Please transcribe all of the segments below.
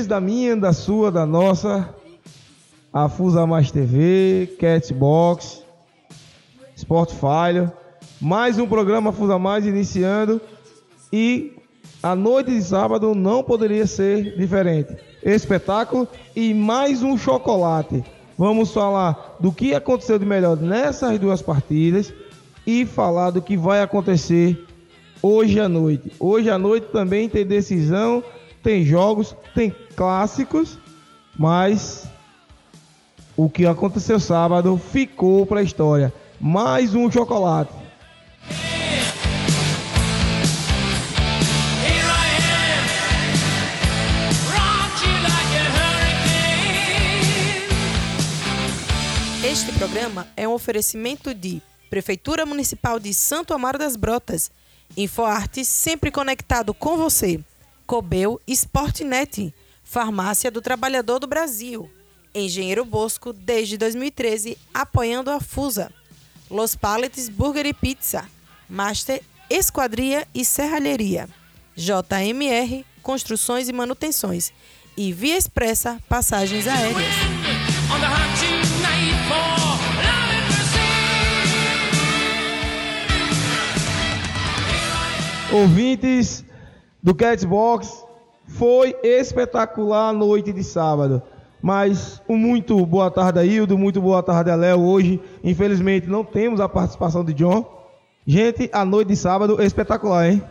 Ouvintes da minha, da sua, da nossa, a Fusa Mais TV, Catbox, Spotify, mais um programa Fusa Mais iniciando e a noite de sábado não poderia ser diferente. Espetáculo e mais um chocolate. Vamos falar do que aconteceu de melhor nessas duas partidas e falar do que vai acontecer hoje à noite. Hoje à noite também tem decisão, tem jogos, tem clássicos, mas o que aconteceu sábado ficou para a história. Mais um chocolate. Este programa é um oferecimento de Prefeitura Municipal de Santo Amaro das Brotas, InfoArte sempre conectado com você, Cobel Sportnet, Farmácia do Trabalhador do Brasil, Engenheiro Bosco desde 2013 apoiando a Fusa, Los Paletes Burger e Pizza, Master Esquadria e Serralheria, JMR Construções e Manutenções. E Via Expressa Passagens Aéreas. Ouvintes do Catbox, foi espetacular a noite de sábado. Mas um muito boa tarde a Hildo, muito boa tarde a Léo. Hoje, infelizmente, não temos a participação de John. Gente, a noite de sábado espetacular, hein?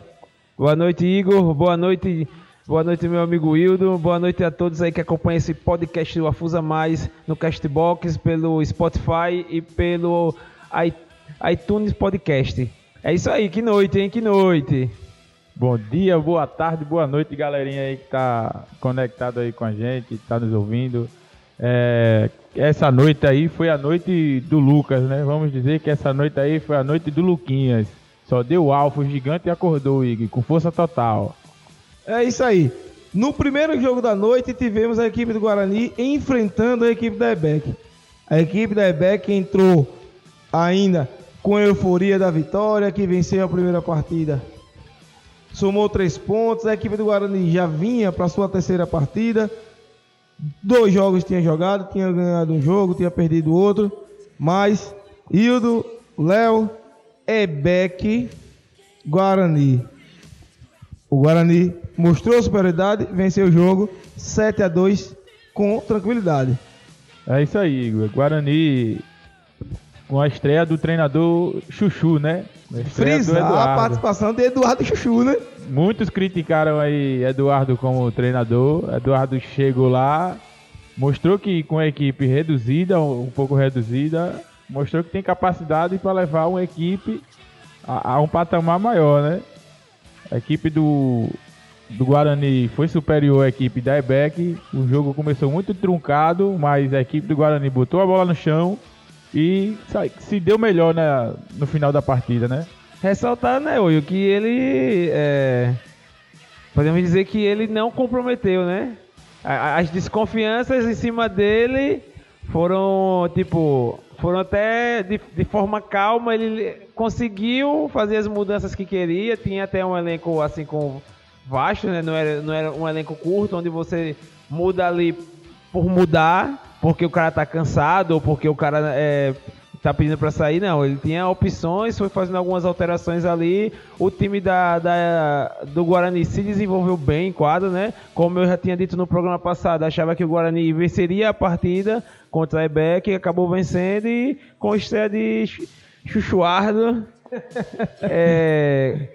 Boa noite, Igor. Boa noite, boa noite, meu amigo Hildo. Boa noite a todos aí que acompanham esse podcast do Afusa Mais no Castbox, pelo Spotify e pelo iTunes Podcast. É isso aí, que noite, hein? Que noite. Bom dia, boa tarde, boa noite, galerinha aí que tá conectado aí com a gente, tá nos ouvindo. É, essa noite aí foi a noite do Lucas, né? Vamos dizer que essa noite aí foi a noite do Luquinhas. Só deu alfa, o gigante acordou, Igor, com força total. É isso aí. No primeiro jogo da noite, tivemos a equipe do Guarani enfrentando a equipe da EBEC. A equipe da EBEC entrou ainda com a euforia da vitória, que venceu a primeira partida somou três pontos. A equipe do Guarani já vinha para sua terceira partida. Dois jogos tinha jogado, tinha ganhado um jogo, tinha perdido outro. Mas Hildo, Léo, Ebeck, Guarani. O Guarani mostrou superioridade, venceu o jogo 7 a 2 com tranquilidade. É isso aí, Igor. Guarani com a estreia do treinador Chuchu, né? Frisar a participação de Eduardo Chuchu, né? Muitos criticaram aí Eduardo como treinador. Eduardo chegou lá, mostrou que com a equipe reduzida, um pouco reduzida, mostrou que tem capacidade para levar uma equipe a, a, um patamar maior, né? A equipe do, do Guarani foi superior à equipe da EBEC. O jogo começou muito truncado, mas a equipe do Guarani botou a bola no chão e se deu melhor né, no final da partida, né? Ressaltar, né, Oio, que ele. É, podemos dizer que ele não comprometeu, né? As desconfianças em cima dele foram, tipo, foram até de, de forma calma. Ele conseguiu fazer as mudanças que queria. Tinha até um elenco assim com vasto, né? Não era, não era um elenco curto, onde você muda ali por mudar porque o cara tá cansado ou porque o cara é, tá pedindo para sair, não. Ele tinha opções, foi fazendo algumas alterações ali. O time da, da, do Guarani se desenvolveu bem em quadra, né? Como eu já tinha dito no programa passado, achava que o Guarani venceria a partida contra a Ebeck, acabou vencendo e com estreia de Chuchuardo. É,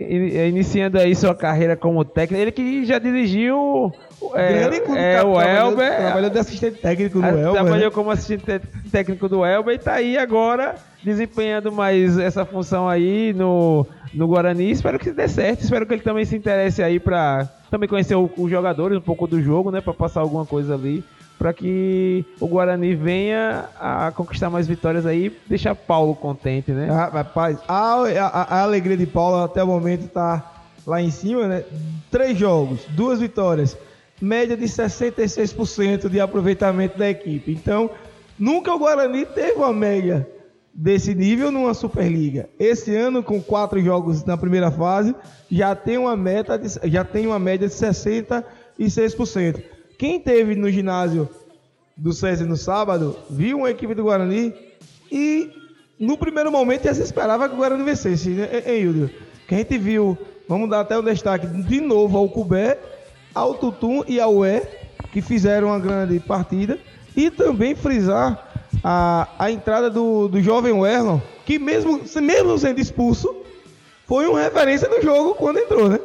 iniciando aí sua carreira como técnico, ele que já dirigiu é, é o Elber. Trabalhou de assistente técnico do Elber. Trabalhou né? como assistente técnico do Elber e tá aí agora desempenhando mais essa função aí no, no Guarani. Espero que dê certo. Espero que ele também se interesse aí para também conhecer os jogadores, um pouco do jogo, né? Para passar alguma coisa ali. Para que o Guarani venha a conquistar mais vitórias aí deixar Paulo contente, né? Ah, rapaz, a, a, a alegria de Paulo até o momento tá lá em cima, né? Três jogos, duas vitórias média de 66% de aproveitamento da equipe. Então, nunca o Guarani teve uma média desse nível numa Superliga. Esse ano, com quatro jogos na primeira fase, já tem uma meta de, já tem uma média de 66%. Quem teve no ginásio do César no sábado, viu uma equipe do Guarani e no primeiro momento já se esperava que o Guarani vencesse, né, hein, Hildo? Que a gente viu, vamos dar até o destaque de novo ao Cubé, ao Tutum e ao Ué, que fizeram uma grande partida, e também frisar a, a entrada do, do jovem Werlon, que mesmo, mesmo sendo expulso, foi uma referência do jogo quando entrou, né?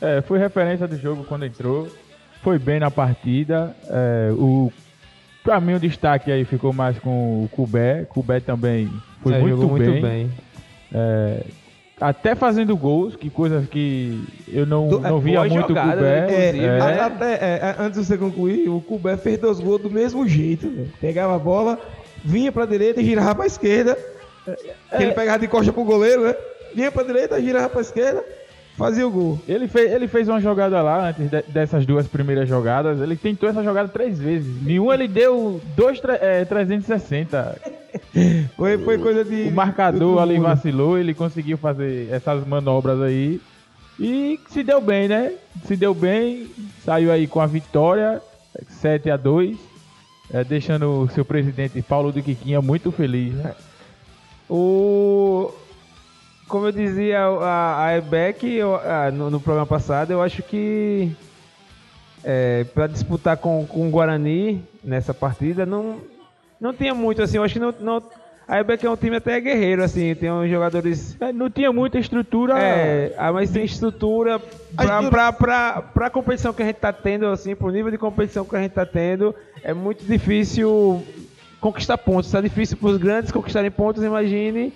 É, foi referência do jogo quando entrou. Foi bem na partida. É, o, pra mim o destaque aí ficou mais com o Cubé. Cubé também foi É, muito, jogou bem. muito bem. É, até fazendo gols, que coisas que eu não, Do- não é, via muito o jogada, Cubé. né, É, É, até, é, a- antes de você concluir, o Cubé fez dois gols do mesmo jeito. velho. Pegava a bola, vinha pra direita e girava pra esquerda. Que ele pegava de costa pro goleiro, né? Vinha pra direita, girava pra esquerda, fazia o gol. Ele fez, ele fez uma jogada lá, antes de- dessas duas primeiras jogadas. Ele tentou essa jogada três vezes. Nenhum ele deu dois, é, 360. Foi, foi coisa de. O marcador do ali vacilou, ele conseguiu fazer essas manobras aí. E se deu bem, né? Se deu bem, saiu aí com a vitória, 7 a 2 é, deixando o seu presidente Paulo do Quiquinha muito feliz, né? O. Como eu dizia a, a Ebec eu- ah, no, no programa passado, eu acho que é, para disputar com, com o Guarani nessa partida não, não tinha muito assim. Eu acho que não, não- a Ebec é um time até guerreiro, assim, tem uns jogadores. É, Não tinha muita estrutura. É, ah, mas tem estrutura pra, pra competição que a gente tá tendo, assim, pro nível de competição que a gente tá tendo, é muito difícil conquistar pontos. Tá difícil pros grandes conquistarem pontos, imagine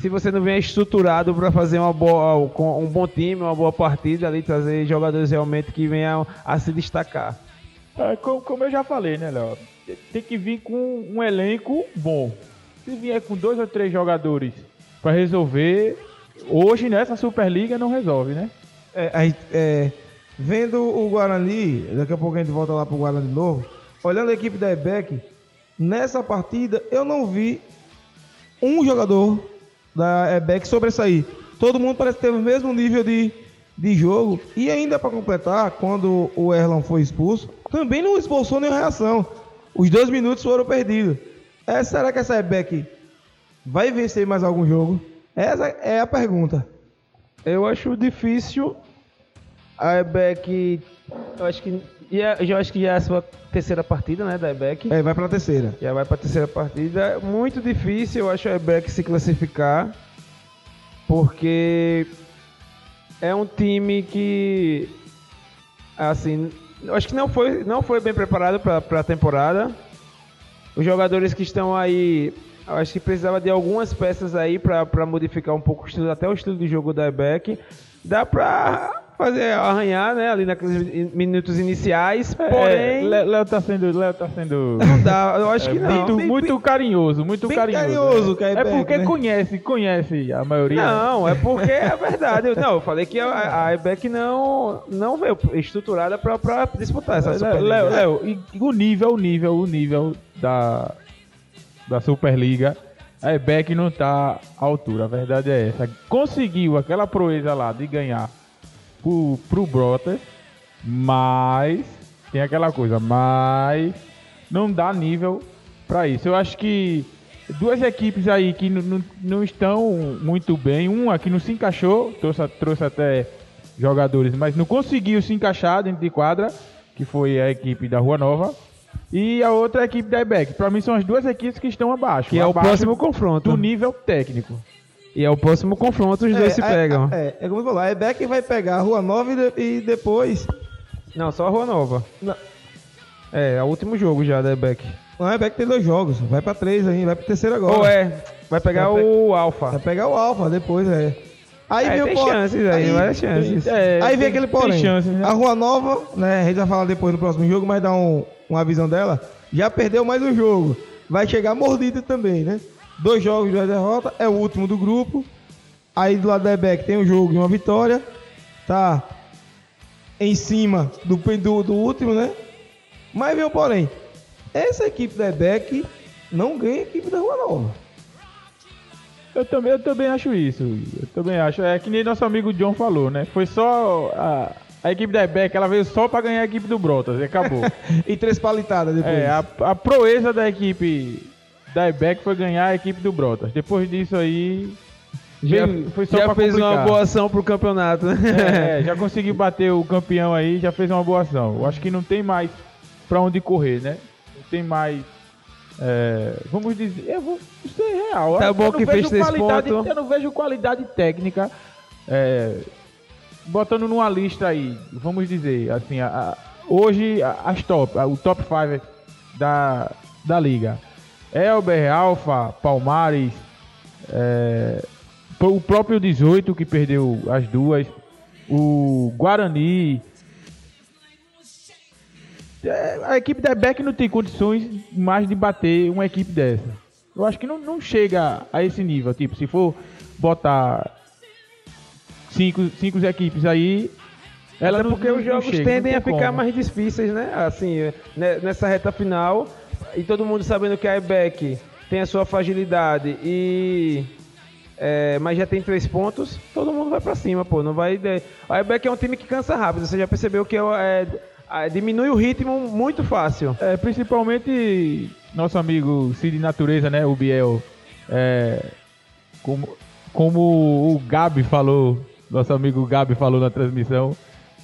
se você não vem estruturado para fazer uma boa, com um bom time, uma boa partida ali, trazer jogadores realmente que venham a se destacar. É, co- como, eu já falei, né, Léo? Tem que vir com um elenco bom. Se vier com dois ou três jogadores pra resolver, hoje nessa Superliga não resolve, né? É, é, vendo o Guarani, daqui a pouco a gente volta lá pro Guarani de novo. Olhando a equipe da EBEC, nessa partida eu não vi um jogador da EBEC sobressair. Todo mundo parece ter o mesmo nível de, de jogo. E ainda para completar, quando o Erlon foi expulso, também não esboçou nenhuma reação. Os dois minutos foram perdidos. É, será que essa EBEC vai vencer mais algum jogo? Essa é a pergunta. Eu acho difícil a Ebec, eu acho que já, já acho que já é a sua terceira partida, né, da Ebec. É, vai pra terceira. Já vai para a terceira partida. Muito difícil, eu acho, a Ebec se classificar, porque é um time que, assim, eu acho que não foi, não foi bem preparado para a temporada. Os jogadores que estão aí, eu acho que precisava de algumas peças aí para modificar um pouco o estilo, até o estilo de jogo da Ebec. Dá para fazer arranhar, né, ali naqueles minutos iniciais, porém É, Lé- Léo tá sendo. Léo tá sendo. não dá, eu acho é, que não. muito, muito carinhoso, muito bem carinhoso. carinhoso, é. Caio É porque né? conhece, conhece a maioria. Não, é porque é verdade. Eu- Não, eu falei que a, a IBEC não, não veio estruturada pra, pra disputar essa Superliga. Léo, e o nível, o nível, o nível da, da Superliga, a EBEC não tá à altura, a verdade é essa. Conseguiu aquela proeza lá de ganhar pro, pro Brotas, mas tem aquela coisa, mas não dá nível pra isso. Eu acho que duas equipes aí que não- não- não estão muito bem, uma que não se encaixou, trouxe, trouxe até jogadores, mas não conseguiu se encaixar dentro de quadra, que foi a equipe da Rua Nova. E a outra equipe da IBEC. Pra mim são as duas equipes que estão abaixo. Que é o próximo confronto. do nível técnico. E é o próximo confronto, os dois se é, pegam. É, é, como você falou, a EBEC vai pegar a Rua Nova e, de- e depois. Não, só a Rua Nova. Não, É, é o último jogo já da IBEC. não, a EBEC tem dois jogos, vai pra três ainda, vai pro terceiro agora. Ou é, vai pegar Vai pe- o Vai Alfa. pegar o Alfa depois, é. Aí É, vem o tem por- chances aí, várias chances. É, Aí vem tem- aquele tem porém. chances, né? A Rua Nova, né? A gente vai falar depois no próximo jogo, mas dá um, uma visão dela. Já perdeu mais um jogo. Vai chegar mordida também, né? Dois jogos, duas derrotas. É o último do grupo. Aí do lado da EBEC tem um jogo e uma vitória. Tá em cima do, do, do último, né? Mas vem o porém. Essa equipe da EBEC não ganha a equipe da Rua Nova. Eu também, eu também acho isso. Eu também acho. É que nem nosso amigo John falou, né? Foi só a, A equipe da EBEC, ela veio só pra ganhar a equipe do Brotas e acabou. E três palitadas depois. é, a, a proeza da equipe da EBEC foi ganhar a equipe do Brotas. Depois disso aí, Já, foi só já fez uma complicar. boa ação pro campeonato, né? É, já conseguiu bater o campeão aí, já fez uma boa ação. Eu acho que não tem mais pra onde correr, né? Não tem mais. é, vamos dizer, eu vou ser real. Tá eu bom que fez três pontos. Eu não vejo qualidade técnica. é, botando numa lista aí, vamos dizer, assim, a- a- hoje as top, a- o top 5 da, da liga. Elber, Alfa, Palmares, é, o próprio 18 que perdeu as duas, o Guarani. É, a equipe da Beck não tem condições mais de bater uma equipe dessa. Eu acho que não, não chega a esse nível. Tipo, se for botar cinco, cinco equipes aí, ela Até porque não- os jogos chega, tendem a ficar como. mais difíceis, né? Assim, né, nessa reta final. E todo mundo sabendo que a IBEC tem a sua fragilidade e. é, mas já tem três pontos, todo mundo vai pra cima, pô. Não vai. de- A IBEC é um time que cansa rápido. Você já percebeu que é, é, é, diminui o ritmo muito fácil. É, principalmente nosso amigo Cid Natureza, né? O Biel. É, como, como o Gabi falou, nosso amigo Gabi falou na transmissão,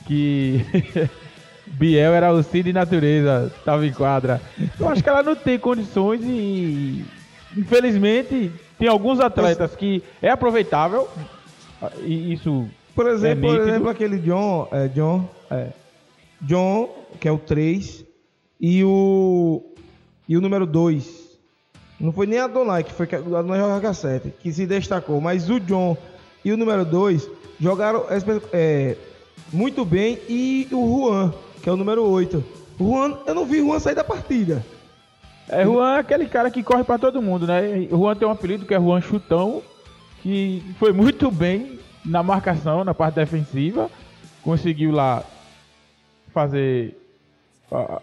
que Biel era o Cid Natureza, tava em quadra. Eu acho que ela não tem condições e infelizmente tem alguns atletas que é aproveitável e isso Por exemplo, É por exemplo aquele John, é, John, é, John, que é o 3, e o e o número 2. Não foi nem a Donai, que foi a Donai jogava 7, que se destacou, mas o John e o número 2 jogaram é, muito bem e o Juan, que é o número 8. O Juan, eu não vi Juan sair da partida. É, Juan é aquele cara que corre pra todo mundo, né? Juan tem um apelido que é Juan Chutão, que foi muito bem na marcação, na parte defensiva. Conseguiu lá fazer ah,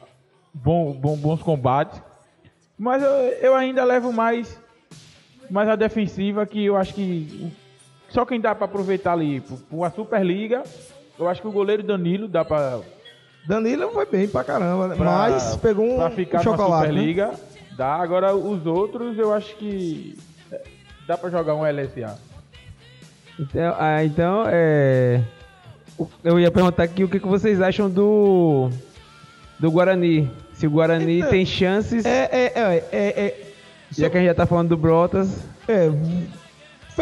bom- bom- bons combates. Mas eu, eu ainda levo mais, mais a defensiva, que eu acho que só quem dá pra aproveitar ali pra uma Superliga, eu acho que o goleiro Danilo dá pra Danilo foi bem pra caramba, né? pra- mas pegou um, pra ficar um chocolate. na né? Superliga. Dá. Agora os outros eu acho que é, dá pra jogar um LSA. Então, ah, então é. Eu ia perguntar aqui o que, que vocês acham do. Do Guarani. Se o Guarani Então, tem chances. É, é, é, é, é, Já que a gente já tá falando do Brotas. é,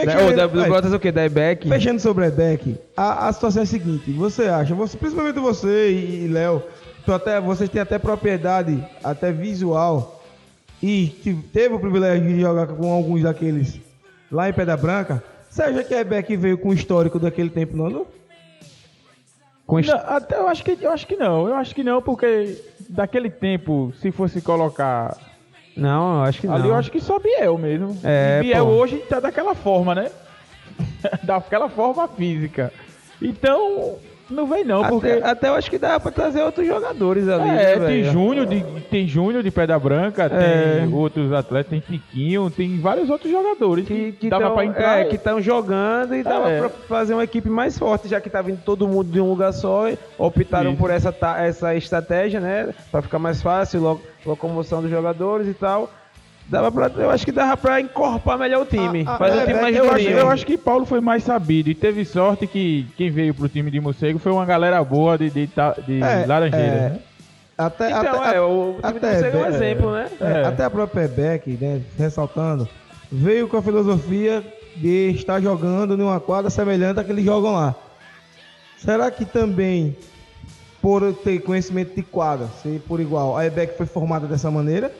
fechando- da- do é, Brotas o quê? Da? Fechando sobre a Beck, a, a situação é a seguinte: você acha, você, principalmente você e, e Léo, até, vocês têm até propriedade, até visual, e que teve o privilégio de jogar com alguns daqueles lá em Pedra Branca. Você acha que a Beck veio com o histórico daquele tempo, não? não? Com est- Não, até eu acho que eu acho que não. Eu acho que não porque daquele tempo, se fosse colocar Não, eu acho que não. ali, eu acho que só Biel mesmo. É, E Biel pô. hoje tá daquela forma, né? daquela forma física. Então não vem não, porque Até, até eu acho que dá pra trazer outros jogadores ali. É, né, tem? Júnior de tem Júnior de Pedra Branca, É. tem outros atletas, tem Tiquinho, tem vários outros jogadores que, que, dava tão, pra entrar. é, que estão jogando e dava É. pra fazer uma equipe mais forte, já que tá vindo todo mundo de um lugar só. e Optaram Isso. por essa, essa estratégia, né? Pra ficar mais fácil, lo- locomoção dos jogadores e tal. Dava pra, eu acho que dava pra encorpar melhor o time. Ah, ah, fazer é, um time é, mais eu, acho, eu acho que Paulo foi mais sabido e teve sorte que quem veio pro time de Morcego foi uma galera boa de, de, de É, Laranjeira. é. né? Até, Então, até, é, o time até do Morcego é um exemplo, né? É, É. Até a própria Beck, né, ressaltando, veio com a filosofia de estar jogando numa quadra semelhante à que eles jogam lá. Será que também, por ter conhecimento de quadra, ser por igual, a EBEC foi formada dessa maneira?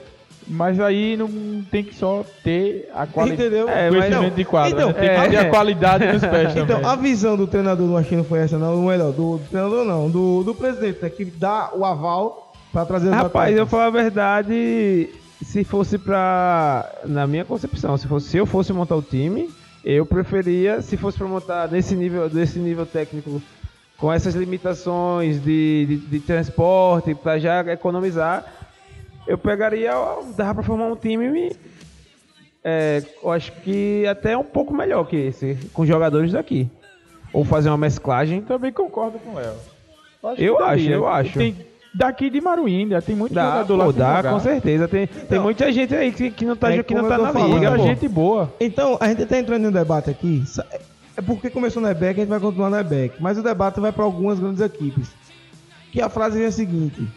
Mas aí não tem que só ter a qualidade. Entendeu? É, É, conhecimento mas- de quadra. então, né? Tem é, que ter a qualidade dos pés também. Então, a visão do treinador, que não foi essa, não, melhor, do, do treinador não, do, do presidente, né, que dá o aval para trazer os Rapaz, eu atletas. falo a verdade, se fosse pra. Na minha concepção, se, fosse, se eu fosse montar o time, eu preferia, se fosse pra montar nesse nível, desse nível técnico, com essas limitações de, de, de transporte, pra já economizar, eu pegaria, dava pra formar um time. é, eu acho que até um pouco melhor que esse, com jogadores daqui. Ou fazer uma mesclagem. Também concordo com o Léo. Eu que acho, daria. eu acho. Tem, daqui de Maruína, tem muito Dá, jogador lá pô, sem dá, jogar. com certeza. Tem, tem muita gente aí que, que não tá, É que não tá na falando, liga, pô. gente boa. Então, a gente tá entrando em um debate aqui. É porque começou no EBEC, a gente vai continuar no EBEC. Mas o debate vai para algumas grandes equipes. Que a frase é a seguinte: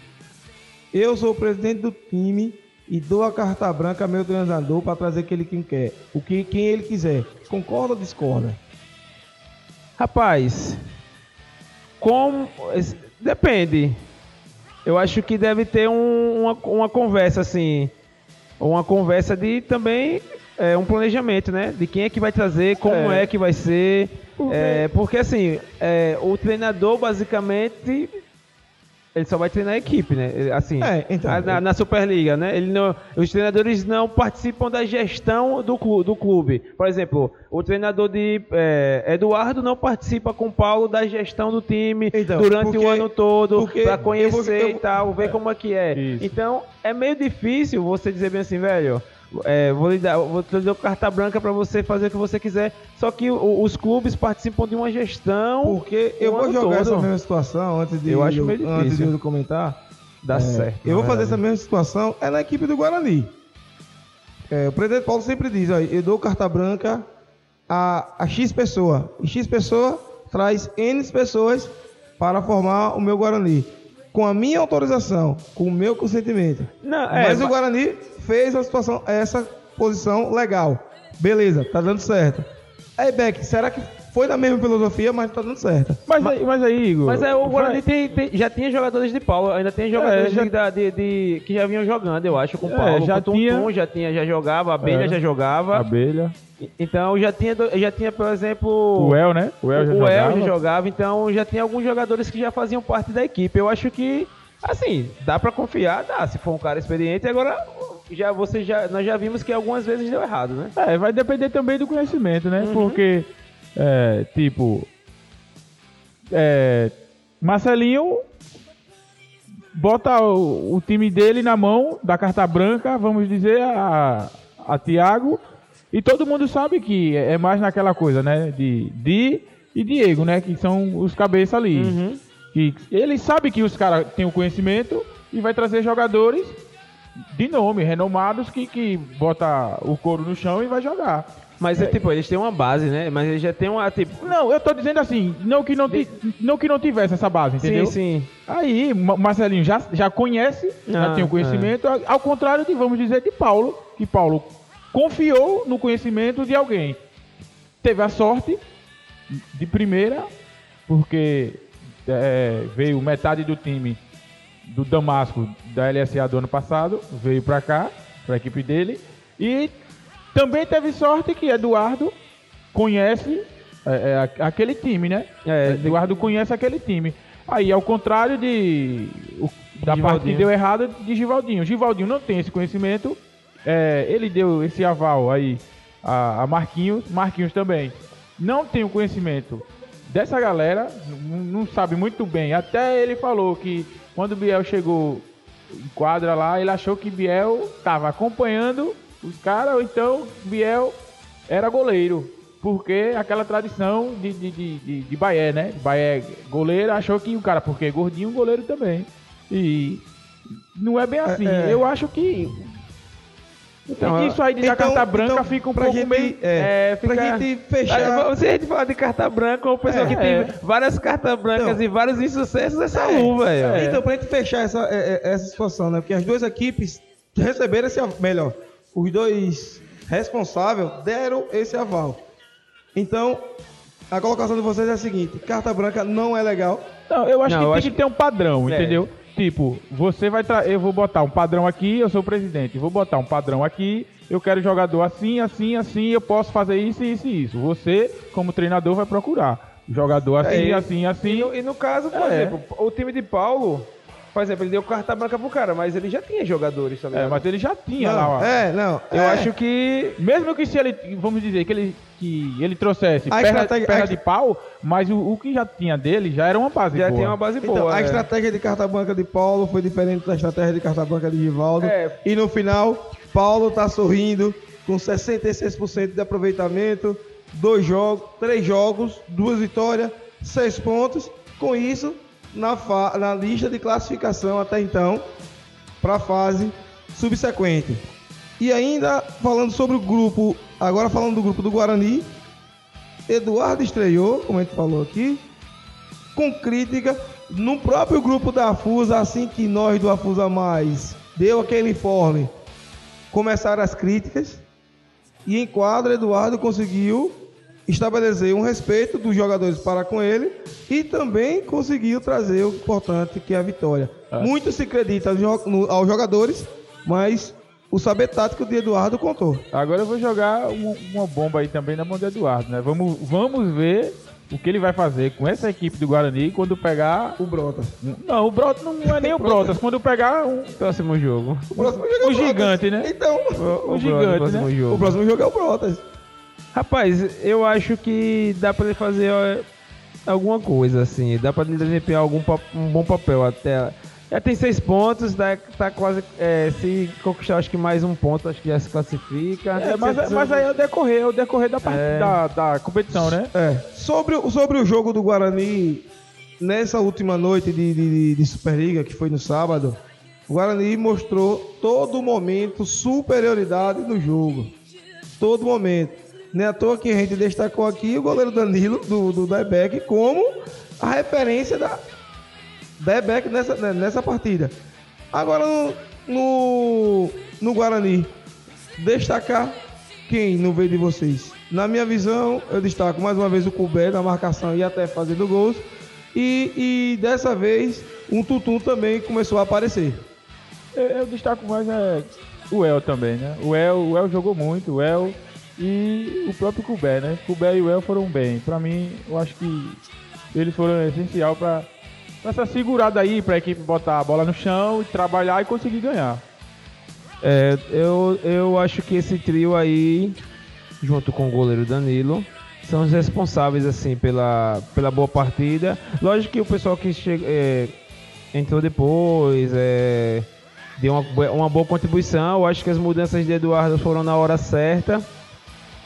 Eu sou o presidente do time e dou a carta branca ao meu treinador para trazer aquele quem quer. O que quem ele quiser. Concorda ou discorda? Rapaz, como. Depende. Eu acho que deve ter um- uma, uma conversa assim. Uma conversa de também é, um planejamento, né? De quem é que vai trazer, como é, É. que vai ser. Porque- É, porque assim, é, o treinador basicamente. Ele só vai treinar a equipe, né? Assim, É, então, a- na, na Superliga, né? Ele não, os treinadores não participam da gestão do clube, do clube. Por exemplo, o treinador de é, Eduardo não participa com o Paulo da gestão do time Então, durante porque- o ano todo para eu conhecer vou- eu- e tal, ver como é que é. Isso. Então, é meio difícil você dizer bem assim, velho. É, vou lhe dar, vou te dar carta branca para você fazer o que você quiser. Só que o- os clubes participam de uma gestão. Porque eu vou jogar todo. essa mesma situação antes de Eu acho meio antes de comentar. Dá É, certo. Eu vou fazer essa mesma situação é na equipe do Guarani. É, o presidente Paulo sempre diz, ó, eu dou carta branca a, a X pessoa. E X pessoa traz N pessoas para formar o meu Guarani. Com a minha autorização, com o meu consentimento. Não, é, Mas o ma- Guarani fez a situação, essa posição legal. Beleza, tá dando certo. Aí, Beck, será que foi da mesma filosofia, mas tá dando certo? Mas, aí, mas aí, Igor. Mas é, o Guarani tem, tem- já tinha jogadores de Paulo, ainda tem jogadores É, já- de, da- de- de- que já vinham jogando, eu acho, com o É, Paulo. já o Tum tinha- Tum já tinha, já jogava, a Abelha É. já jogava. Abelha. Então já tinha, já tinha, por exemplo, O El, né? O El já o jogava. El já jogava, então já tinha alguns jogadores que já faziam parte da equipe. Eu acho que, assim, dá pra confiar, dá, se for um cara experiente. Agora, já você já, nós já vimos que algumas vezes deu errado, né? É, vai depender também do conhecimento, né? Porque, é, tipo, é, Marcelinho bota o, o time dele na mão da carta branca, vamos dizer, a, a Thiago, e todo mundo sabe que é mais naquela coisa, né? De Di e Diego, né? Que são os cabeças ali. Que ele sabe que os caras têm o conhecimento e vai trazer jogadores de nome, renomados, que, que bota o couro no chão e vai jogar. Mas é tipo, eles têm uma base, né? Mas eles já têm uma, tipo. Não, eu tô dizendo assim, não que não, ti- não, que não tivesse essa base, entendeu? Sim, sim. Aí, Ma- Marcelinho já, já conhece, já Ah, tem o conhecimento, ao- ao contrário de, vamos dizer, de Paulo, que Paulo confiou no conhecimento de alguém. Teve a sorte de primeira, porque é, veio metade do time do Damasco da LSA do ano passado, veio pra cá, pra equipe dele, e também teve sorte que Eduardo conhece é, é, aquele time, né? É, Eduardo conhece aquele time. Aí, ao contrário de o- da parte que deu errado de Givaldinho. Givaldinho não tem esse conhecimento. é, ele deu esse aval aí a, a Marquinhos. Marquinhos também não tem o conhecimento dessa galera. Não sabe muito bem. Até ele falou que quando o Biel chegou em quadra lá, ele achou que Biel estava acompanhando os caras, ou então Biel era goleiro. Porque aquela tradição de, de, de, de, de Bahia, né? Bahia goleiro, achou que o cara, porque é gordinho, goleiro também. E não é bem assim. é. Eu acho que. Então, isso aí de então- carta branca então, fica um pra pouco gente- meio. é, fica- pra gente fechar- Se a gente falar de carta branca, o pessoal É. que tem várias cartas brancas Então. e vários insucessos é essa É. luva, velho. Então, pra gente fechar essa, é, é, essa situação, né? Porque as duas equipes receberam esse. Melhor, os dois responsáveis deram esse aval. Então, a colocação de vocês é a seguinte: carta branca não é legal. Não, eu acho Não, que eu tem acho que ter um padrão, É. entendeu? Tipo, você vai tra... eu vou botar um padrão aqui, eu sou o presidente, vou botar um padrão aqui, eu quero jogador assim, assim, assim, eu posso fazer isso, isso e isso. Você, como treinador, vai procurar jogador assim, É, assim, E assim. no, e no caso, por É. exemplo, o time de Paulo, por exemplo, ele deu carta branca pro cara, mas ele já tinha jogadores também. É, mas ele já tinha lá, Não, ó. é, não. Eu é. acho que. Mesmo que se ele, vamos dizer, que ele, que ele trouxesse A perna, estratégia- perna a- de pau, mas o, o que já tinha dele já era uma base Já boa. tem uma base Então, boa. a é. estratégia de carta branca de Paulo foi diferente da estratégia de carta branca de Givaldo. É. E no final, Paulo tá sorrindo com 66% de aproveitamento, dois jogos, três jogos, duas vitórias, seis pontos. Com isso, na, na lista de classificação até então para a fase subsequente. E ainda falando sobre o grupo, agora falando do grupo do Guarani, Eduardo estreou, como a gente falou aqui, com crítica no próprio grupo da Afusa, assim que nós do Afusa Mais deu aquele informe, começaram as críticas e em quadra Eduardo conseguiu estabelecer um respeito dos jogadores para com ele e também conseguiu trazer o importante que é a vitória. Muito se acredita aos jogadores, mas o saber tático de Eduardo contou. Agora eu vou jogar um- uma bomba aí também na mão do Eduardo, né? Vamos, vamos ver o que ele vai fazer com essa equipe do Guarani quando pegar. O Brotas. Não, o Brotas não é nem o Brotas. Quando pegar um, Próximo jogo. O próximo jogo é o Brotas. gigante, né? Então, o gigante, próximo né? jogo. o próximo jogo é o Brotas. Rapaz, eu acho que dá pra ele fazer alguma coisa, assim. Dá pra ele desempenhar algum um bom papel até. Já tem seis pontos, dá, tá quase. é, se conquistar, acho que mais um ponto, acho que já se classifica. É, mas, mas aí é o decorrer, é o decorrer da, part... É. da, da competição, né? É. Sobre, o- sobre o jogo do Guarani, nessa última noite de, de, de Superliga, que foi no sábado, o Guarani mostrou todo momento superioridade no jogo. Todo momento. Não é à toa que a gente destacou aqui o goleiro Danilo, do, do Debeck, como a referência da Debeck nessa, né, nessa partida. Agora no, no, no Guarani, destacar quem no veio de vocês? Na minha visão, eu destaco mais uma vez o Cubé na marcação e até fazendo gols. E, e dessa vez, um Tutum também começou a aparecer. Eu, eu destaco mais é, o El também, né? O El, o El jogou muito, o El e o próprio Cubé, né? Cubé e o El foram bem. Pra mim, eu acho que eles foram essencial pra essa segurada aí, pra equipe botar a bola no chão, trabalhar e conseguir ganhar. É, eu, eu acho que esse trio aí, junto com o goleiro Danilo, são os responsáveis assim pela, pela boa partida. Lógico que o pessoal que chega, é, entrou depois é, deu uma, uma boa contribuição. Eu acho que as mudanças de Eduardo foram na hora certa.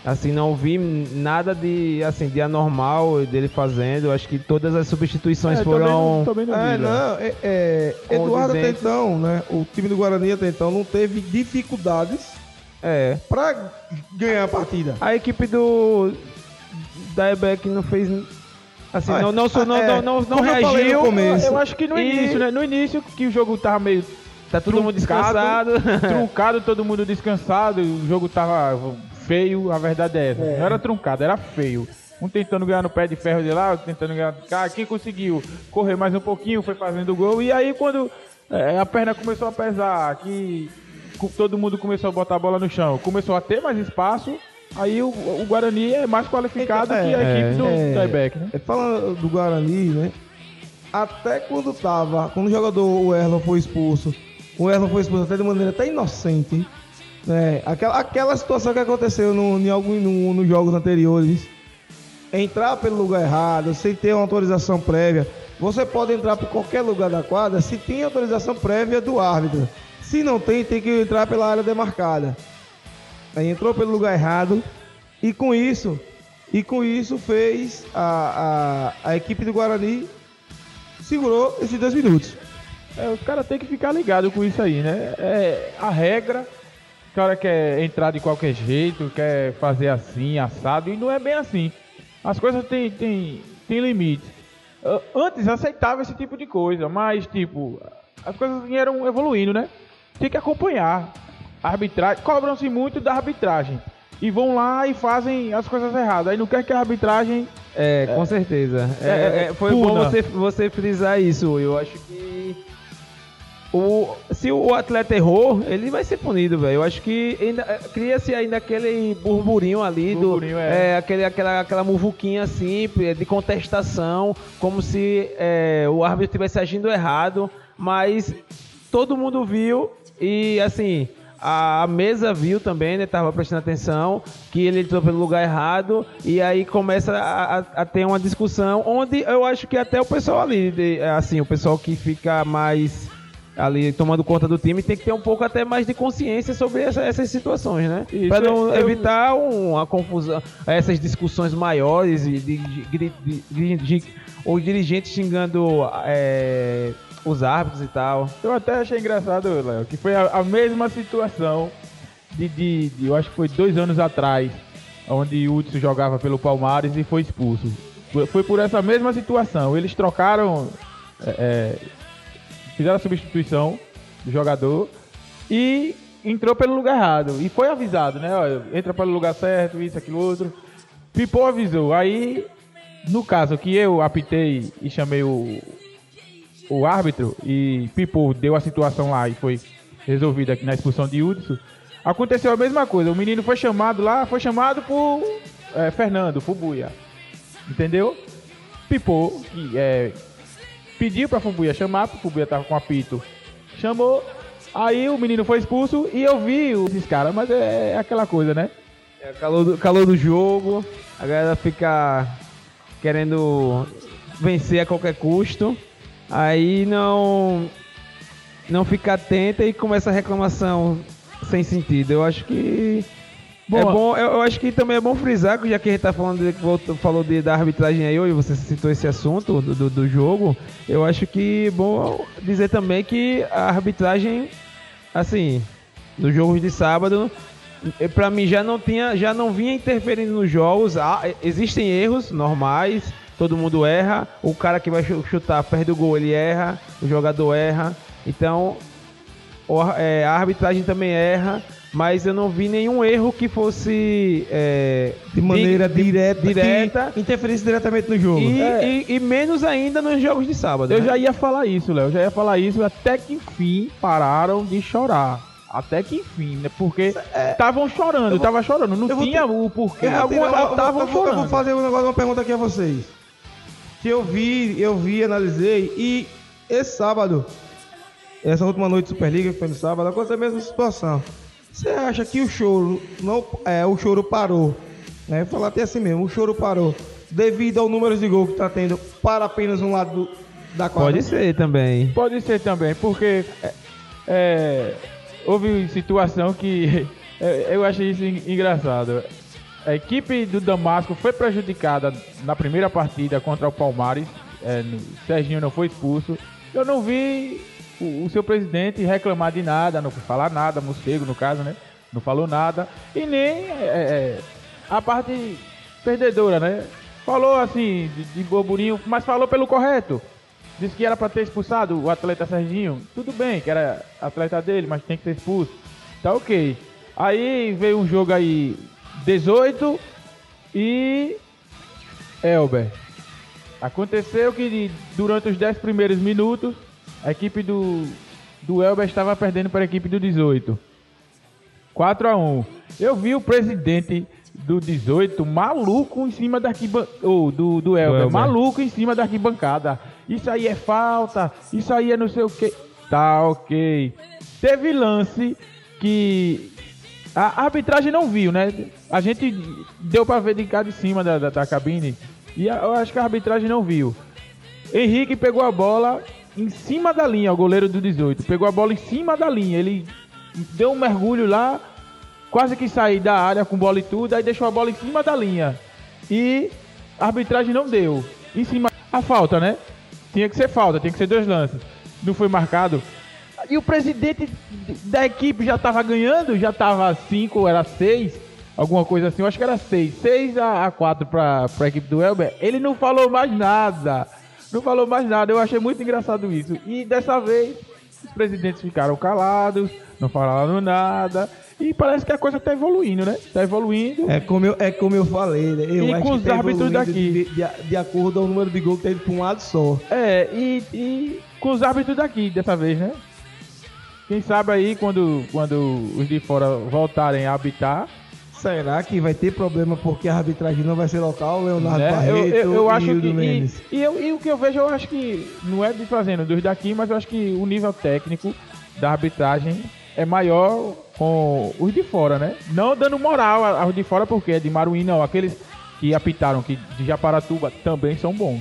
Assim, não vi nada de, assim, de anormal dele fazendo. Eu acho que todas as substituições É, foram. também, não- também não É, vi, né? não, é, é, Eduardo até então, né? O time do Guarani até então não teve dificuldades É. para ganhar a partida. A equipe do Dieback não fez. Assim, Ah, não, não, não, não, é, não, não, não eu reagiu. começo. Eu acho que no E- início, né? No início que o jogo tava meio Tá todo mundo truncado, descansado. truncado, todo mundo descansado, o jogo tava feio, a verdade é essa. Não era truncado, era feio. Um tentando ganhar no pé de ferro de lá, outro tentando ganhar de cá. Quem conseguiu correr mais um pouquinho foi fazendo gol. E aí quando é, a perna começou a pesar, que todo mundo começou a botar a bola no chão, começou a ter mais espaço, aí o, o Guarani é mais qualificado Então, que a é, equipe do é. Tieback, né? É, Falando do Guarani, né? Até quando tava, quando o jogador o Erlon foi expulso, o Erlon foi expulso até de maneira até inocente, né? Aquela, aquela situação que aconteceu no, em algum, no- nos jogos anteriores, entrar pelo lugar errado, sem ter uma autorização prévia. Você pode entrar por qualquer lugar da quadra se tem autorização prévia do árbitro. Se não tem, tem que entrar pela área demarcada. Aí entrou pelo lugar errado e com isso, e com isso fez a, a, a equipe do Guarani segurou esses dois minutos. É, os caras têm que ficar ligados com isso aí, né? É a regra, o cara quer entrar de qualquer jeito, quer fazer assim, assado, e não é bem assim. As coisas têm, têm, têm limite. Ah, Antes aceitava esse tipo de coisa, mas tipo, as coisas vieram evoluindo, né? Tem que acompanhar. Arbitragem, cobram-se muito da arbitragem. E vão lá e fazem as coisas erradas. Aí não quer que a arbitragem É, com certeza. É, É, é, foi puna. bom você, você frisar isso. Eu acho que. O, se o atleta errou, ele vai ser punido, velho. Eu acho que ainda- é, cria-se ainda aquele burburinho ali Burburinho, do. é. É, aquele, aquela, aquela muvuquinha assim, de contestação, como se é, o árbitro estivesse agindo errado, mas todo mundo viu e assim. A mesa viu também, né? Tava prestando atenção que ele entrou pelo lugar errado e aí começa a, a- a ter uma discussão onde eu acho que até o pessoal ali, de- assim, o pessoal que fica mais ali tomando conta do time, tem que ter um pouco até mais de consciência sobre essa- essas situações, né? Para não eu- evitar uma confusão, essas discussões maiores e de, de, de, de- de- ou dirigentes xingando é, os árbitros e tal. Eu até achei engraçado, Léo, que foi a, a mesma situação de, de, eu acho que foi dois anos atrás, onde o Hudson jogava pelo Palmares e foi expulso. Foi, foi por essa mesma situação. Eles trocaram, é, é, fizeram a substituição do jogador e entrou pelo lugar errado. E foi avisado, né? Ó, entra pelo lugar certo, isso, aquilo, outro. Pipô avisou. Aí, no caso que eu apitei e chamei o, o árbitro e Pipo deu a situação lá e foi resolvida aqui na expulsão de Hudson, aconteceu a mesma coisa. O menino foi chamado lá, foi chamado por é, Fernando, Fubuia. Entendeu? Pipo, que é, pediu pra Fubuia chamar, porque Fubuia tava com apito. Chamou, aí o menino foi expulso e eu vi esses caras, mas é, é aquela coisa, né? É, calor, do, calor do jogo, a galera fica querendo vencer a qualquer custo, aí não não fica atenta e começa a reclamação sem sentido. Eu acho que Bom, é bom, eu, eu acho que também é bom frisar, que já que a gente tá falando de, voltou- falou de, da arbitragem aí, e você citou esse assunto do, do, do jogo, eu acho que é bom dizer também que a arbitragem, assim, nos jogos de sábado, eh, pra mim já não tinha, já não vinha interferindo nos jogos. Ah, eh, existem erros normais, todo mundo erra. O cara que vai chu- chutar perde o gol, ele erra, o jogador erra. Então, a arbitragem também erra, mas eu não vi nenhum erro que fosse eh, De maneira di- direta, direta interferisse diretamente no jogo. e, É. e- e menos ainda nos jogos de sábado. Eu né? já ia falar isso, Léo. Eu já ia falar isso até que enfim pararam de chorar. Até que enfim, né? Porque estavam chorando, tava chorando. Não tinha o porquê. Estavam vou- eu vou chorando. fazer um negócio, uma pergunta aqui a vocês. Que eu vi, eu vi, analisei e esse sábado, essa última noite de Superliga que foi no sábado, aconteceu a mesma situação. Você acha que o choro não é o choro parou? Né? Vou falar até assim mesmo, o choro parou devido ao número de gols que está tendo para apenas um lado do- da quadra. Pode ser também. Pode ser também, porque é, é, houve situação que é, eu achei isso en- engraçado. A equipe do Damasco foi prejudicada na primeira partida contra o Palmares. É, Serginho não foi expulso. Eu não vi o, o seu presidente reclamar de nada, não falar nada, Mocego no caso, né? Não falou nada. E nem é, é, a parte perdedora, né? Falou assim, de, de mas falou pelo correto. Disse que era pra ter expulsado o atleta Serginho. Tudo bem, que era atleta dele, mas tem que ser expulso. Tá ok. Aí veio um jogo aí 18 e Elber. Aconteceu que durante os 10 primeiros minutos a equipe do, do Elber estava perdendo para a equipe do 18. 4 a 1 Eu vi o presidente do 18 maluco em cima da arquibancada. do, do Elber, Elber. maluco em cima da arquibancada. Isso aí é falta, isso aí é não sei o que. Tá ok. Teve lance que a arbitragem não viu, né? A gente deu pra ver de cá de cima da, da, da cabine e a- eu acho que a arbitragem não viu. Henrique pegou a bola em cima da linha, o goleiro do 18. Pegou a bola em cima da linha. Ele deu um mergulho lá, quase que saiu da área com bola e tudo, aí deixou a bola em cima da linha. E a arbitragem não deu. Em cima. A falta, né? Tinha que ser falta, tinha que ser dois lances. Não foi marcado. E o presidente da equipe já tava ganhando, já tava 5, era 6, alguma coisa assim, eu acho que era 6. 6 a 4 pra, pra equipe do Elber. Ele não falou mais nada. Não falou mais nada. Eu achei muito engraçado isso. E dessa vez, os presidentes ficaram calados, não falaram nada. E parece que a coisa tá evoluindo, né? Tá evoluindo. É como eu, é como eu falei, né? Eu E acho com os tá árbitros daqui. De, de- de acordo ao número de gols que teve para um lado só. É, e, e com os árbitros daqui dessa vez, né? Quem sabe aí quando, quando os de fora voltarem a habitar, Será que vai ter problema porque a arbitragem não vai ser local, Leonardo né? Eu, Barreto eu, eu e acho que. Hildo E, Mendes? e, eu- e o que eu vejo, eu acho que não é desfazendo dos daqui, mas eu acho que o nível técnico da arbitragem é maior com os de fora, né? Não dando moral aos de fora, porque é de Maruí, não. Aqueles que apitaram que de Japaratuba também são bons.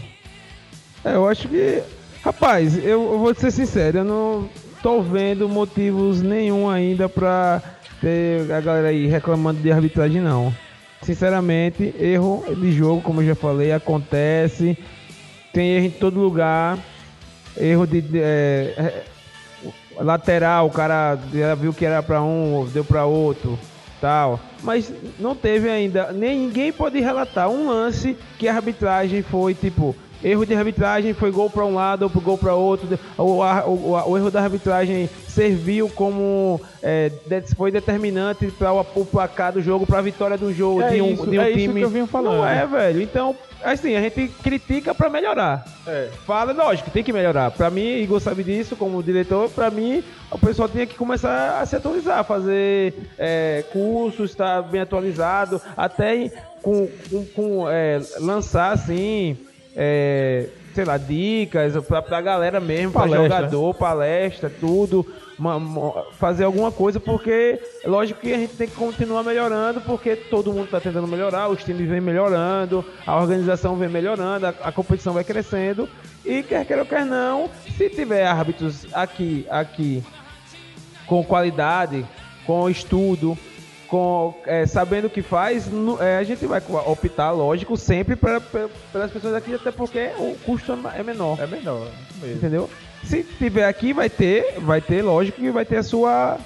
É, eu acho que. Rapaz, eu, eu vou ser sincero, eu não. tô vendo motivos nenhum ainda pra ter a galera aí reclamando de arbitragem, não. Sinceramente, erro de jogo, como eu já falei, acontece. Tem erro em todo lugar. Erro de. de- é, é, lateral, o cara já viu que era pra um, deu pra outro, tal. Mas não teve ainda, nem ninguém pode relatar um lance que a arbitragem foi tipo erro de arbitragem foi gol pra um lado ou pro gol pra outro. O, o, o erro da arbitragem serviu como é, foi determinante para o, placar do jogo, para a vitória do jogo É de um, isso, de um é isso time. que eu vinha falando. Não é, velho. Então, assim, a gente critica pra melhorar. É. Fala, lógico, tem que melhorar. Pra mim, Igor sabe disso, como diretor, pra mim, o pessoal tinha que começar a se atualizar, fazer é, cursos, estar bem atualizado, até com, com, com, é, lançar, assim, é, sei lá, dicas pra, pra galera mesmo, pra Palestra. jogador, palestra, tudo. uma- uma- fazer alguma coisa, porque lógico que a gente tem que continuar melhorando, porque todo mundo está tentando melhorar, os times vêm melhorando, a organização vem melhorando, a, a competição vai crescendo, e quer queira ou quer não, se tiver árbitros aqui, aqui, com qualidade, com estudo, com é, sabendo o que faz, é, a gente vai optar, lógico, sempre para as pessoas aqui, até porque o custo é menor. É menor, mesmo. Entendeu? Se tiver aqui, vai ter, vai ter, lógico que vai ter a sua.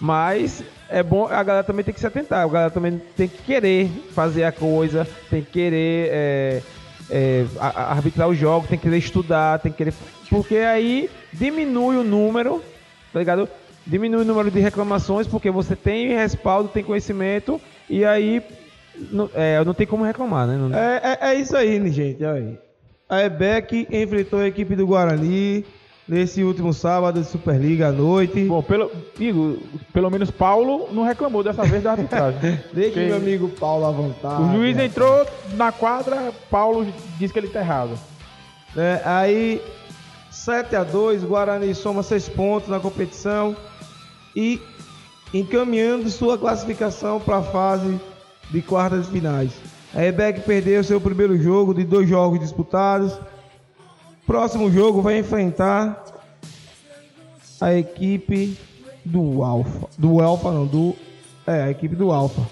Mas é bom, a galera também tem que se atentar, a galera também tem que querer fazer a coisa, tem que querer é, é, arbitrar o jogo, tem que querer estudar, tem que querer. Porque aí diminui o número, tá ligado? Diminui o número de reclamações, porque você tem respaldo, tem conhecimento, e aí não, é, não tem como reclamar, né? Não- É, é, é isso aí, né, gente. Aí. A EBEC enfrentou a equipe do Guarani nesse último sábado de Superliga à noite. Bom, pelo, pelo menos Paulo não reclamou dessa vez da arbitragem. Deixa Quem- meu amigo Paulo à vontade. O juiz entrou na quadra, Paulo disse que ele tá errado. né? Aí 7 a 2 Guarani soma 6 pontos na competição e encaminhando sua classificação para a fase de quartas de finais. A EBEC perdeu seu primeiro jogo de dois jogos disputados. Próximo jogo vai enfrentar a equipe do Alfa. Do Alfa não, do é, a equipe do Alfa.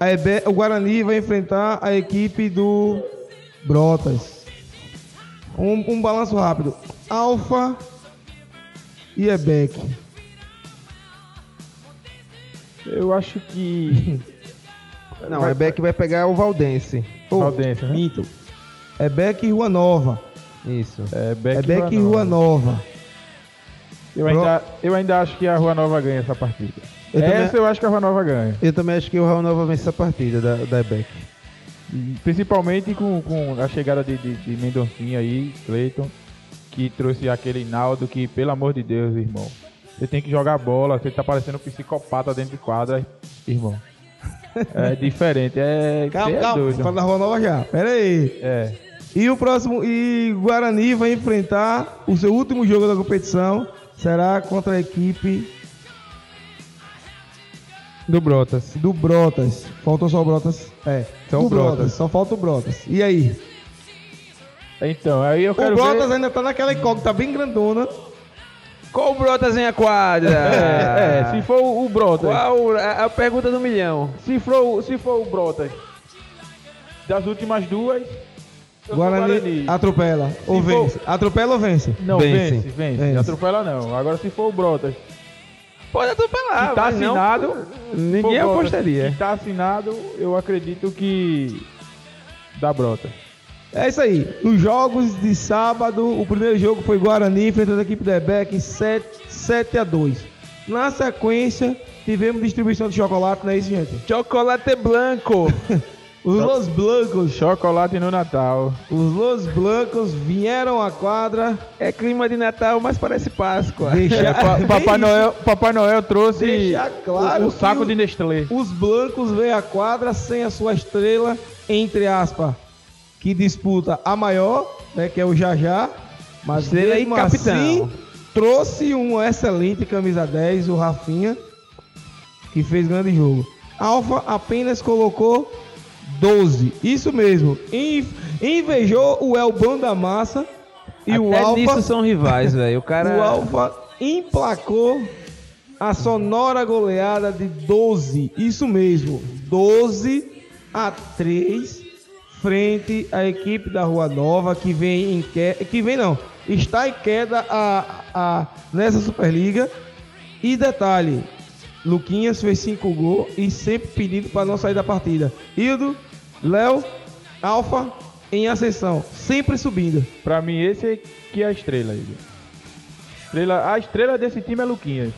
EBE, o Guarani vai enfrentar a equipe do Brotas. Um, um balanço rápido. Alfa e Ebec. Eu acho que. Não, a Beck vai pegar o Valdense. Oh, Valdense, né? Minto. Ebec e Rua Nova. Isso. É, Beck Ebec e Rua Nova. Eu ainda, eu ainda acho que a Rua Nova ganha essa partida. Eu também- essa eu acho que a Rua Nova ganha. Eu também acho que o Raul Nova vence essa partida da, da Beck. Principalmente com, com a chegada de, de, de Mendoncinha aí, Cleiton, que trouxe aquele Naldo que, pelo amor de Deus, irmão. Você tem que jogar bola, você tá parecendo um psicopata dentro de quadra, irmão. É diferente, é. Calma, cê é calma. doido. Fala da Rua Nova já. Pera aí. É. E o próximo. E Guarani vai enfrentar o seu último jogo da competição. Será contra a equipe Do Brotas. do Brotas. Faltou só o Brotas? É. Só do o Brotas. Só falta o Brotas. E aí? Então, aí eu O quero Brotas ver. ainda tá naquela incógnita bem grandona. Qual o Brotas em a quadra? É, é, se for o Brotas. Qual a, a pergunta do milhão? Se for, o- se for o Brotas das últimas duas. sou Guarani, atropela ou for- vence? Atropela ou vence? Não, Vence. vence, vence. Vence. Atropela não. Agora se for o Brotas. Pode atropelar. que tá mas não- assinado. ninguém apostaria. Que tá assinado, eu acredito que. Dá Brotas. É isso aí. Nos jogos de sábado, o primeiro jogo foi Guarani enfrentando a equipe da EBEC 7, 7 a 2. Na sequência, tivemos distribuição de chocolate, não é isso, gente? Chocolate branco. Os Los Blancos, Chocolate no Natal. os Los Blancos vieram à quadra é clima de Natal, mas parece Páscoa. deixar É, Papai. Noel, Papai Noel trouxe Deixar claro o, o saco de Nestlé. Os blancos vêm à quadra sem a sua estrela, entre aspas, que disputa a maior, né, que é o Jajá. Mas Estrela e mesmo capitão. assim, trouxe um excelente camisa 10, o Rafinha, que fez grande jogo. Alfa apenas colocou 12. Isso mesmo. In- Invejou o Elbão da Massa E o Até Alfa, nisso são rivais, velho. O cara. o Alfa emplacou a sonora goleada de 12, isso mesmo, 12 a 3 frente à equipe da Rua Nova que vem em queda, que vem não, está em queda a, a, nessa Superliga. E detalhe, Luquinhas fez 5 gols e sempre pedido para não sair da partida. Hildo, Léo, Alfa em ascensão, sempre subindo. Pra mim, esse é que é a estrela aí. Estrela, a estrela desse time é Luquinhas.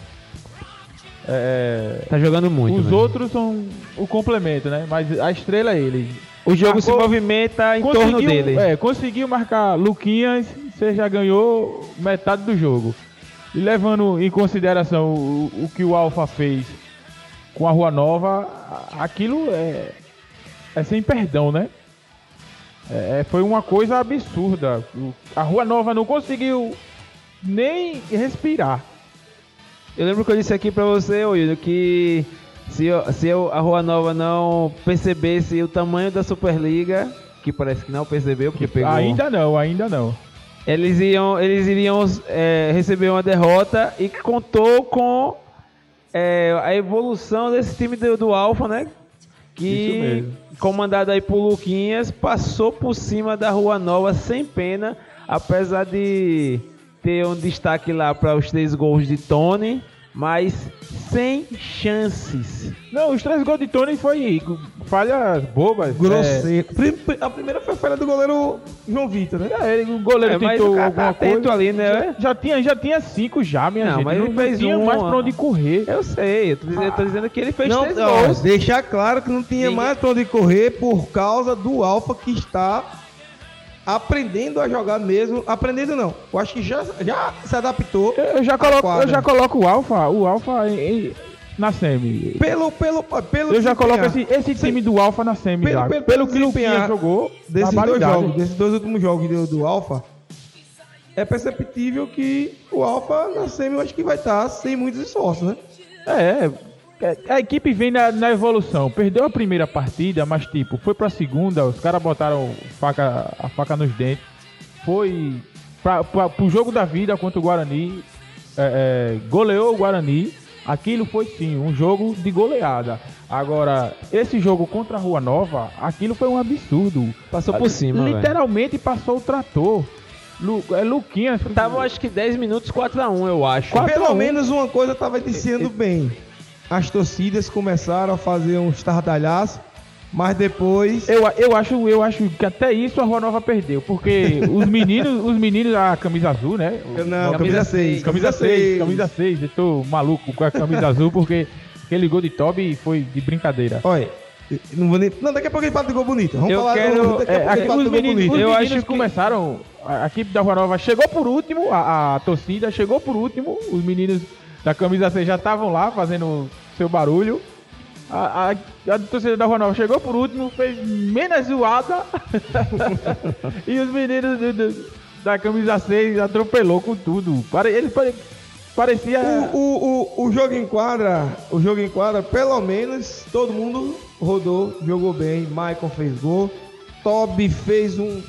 É, Tá jogando muito. os velho. outros são o complemento, né? Mas a estrela é ele. O jogo se Marcou- movimenta em torno dele. É, conseguiu marcar Luquinhas, você já ganhou metade do jogo. E levando em consideração o, o que o Alfa fez com a Rua Nova, aquilo é, é sem perdão, né? É, foi uma coisa absurda. A Rua Nova não conseguiu nem respirar. Eu lembro que eu disse aqui pra você, Wildo, que se, eu- se eu- a Rua Nova não percebesse o tamanho da Superliga, que parece que não percebeu, porque pegou. Ainda não, ainda não. Eles iam, eles iriam é, receber uma derrota e que contou com é, a evolução desse time do, do Alfa, né? Que, comandado aí por Luquinhas, passou por cima da Rua Nova sem pena, apesar de ter um destaque lá para os três gols de Tony, mas sem chances. Não, os três gols de Tony foi falhas bobas. Grosseiro. Prim- A primeira foi a falha do goleiro João Vitor, né? É, ele- o goleiro É, tentou o cara tá alguma atento coisa. ali, né? Já, já tinha, já tinha cinco já, minha Não, gente. mas não, tinha um, mais pra onde correr. Eu sei, eu tô dizendo, eu tô dizendo que ele fez Não, três ó, gols. deixar claro que não tinha Ninguém- mais pra onde correr por causa do Alfa que está aprendendo a jogar mesmo. Aprendendo não. Eu acho que já, já se adaptou. Eu já coloco, eu já coloco o Alfa, o Alfa em- na semi. Pelo, pelo, pelo Eu já coloco esse, esse time do Alfa na semi Pelo- pelo- Pelo, que o desempenhar jogou, desses dois jogos, desses dois últimos jogos do, do Alfa, é perceptível que o Alfa na semi eu acho que vai estar sem muitos esforços, né? É, a equipe vem na, na evolução. Perdeu a primeira partida, mas tipo, foi pra segunda, os caras botaram faca, a faca nos dentes. Foi pra, pra, pro jogo da vida contra o Guarani. é, é, goleou o Guarani. Aquilo foi sim, um jogo de goleada. Agora, esse jogo contra a Rua Nova, aquilo foi um absurdo. Passou por cima. Literalmente passou o trator. Lu, é Luquinhas. Tava acho que 10 minutos 4x1, eu acho. Pelo a menos uma coisa estava dizendo bem. As torcidas começaram a fazer um estardalhaço, mas depois. Eu, eu, acho, eu acho que até isso a Rua Nova perdeu, porque os meninos, os meninos da camisa azul, né? Não, Camisa camisa seis. 6. Camisa 6, camisa 6. Eu tô maluco com a camisa azul porque aquele gol de Toby foi de brincadeira. Olha, não vou nem. Não, daqui a pouco a gente fala do gol bonito. Vamos Eu falar quero- daqui a É, pouco a aqui, os do gol bonito. os Eu acho que- começaram. A, a equipe da Rua Nova chegou por último, a, a torcida chegou por último. Os meninos da camisa 6 já estavam lá fazendo seu barulho. A, a, a torcida da Nova chegou por último, fez menos zoada. e os meninos da camisa 6 atropelou com tudo. Pare- Ele pare- parecia. O, o, o, o jogo em quadra, o jogo em quadra, pelo menos todo mundo rodou, jogou bem. Maicon fez gol. Toby fez um,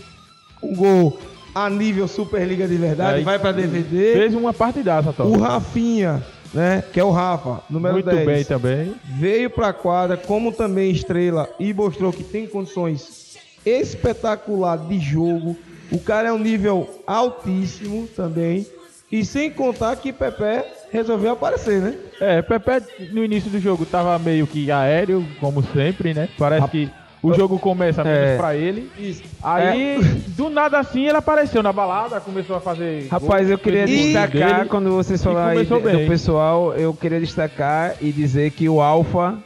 um gol a nível Superliga de verdade, Aí, vai pra DVD. Fez uma partidaça, Tom. O Rafinha, né, que é o Rafa, número Muito 10. bem também. veio pra quadra como também estrela e mostrou que tem condições espetacular de jogo. O cara é um nível altíssimo também. E sem contar que Pepe resolveu aparecer, né? É, Pepe no início do jogo tava meio que aéreo, como sempre, né? Parece que o jogo começa É. pra ele. Isso. Aí, do nada assim, ele apareceu na balada, começou a fazer. Rapaz, gol, eu queria destacar, dele. quando vocês falaram do pessoal, eu queria destacar e dizer que o Alfa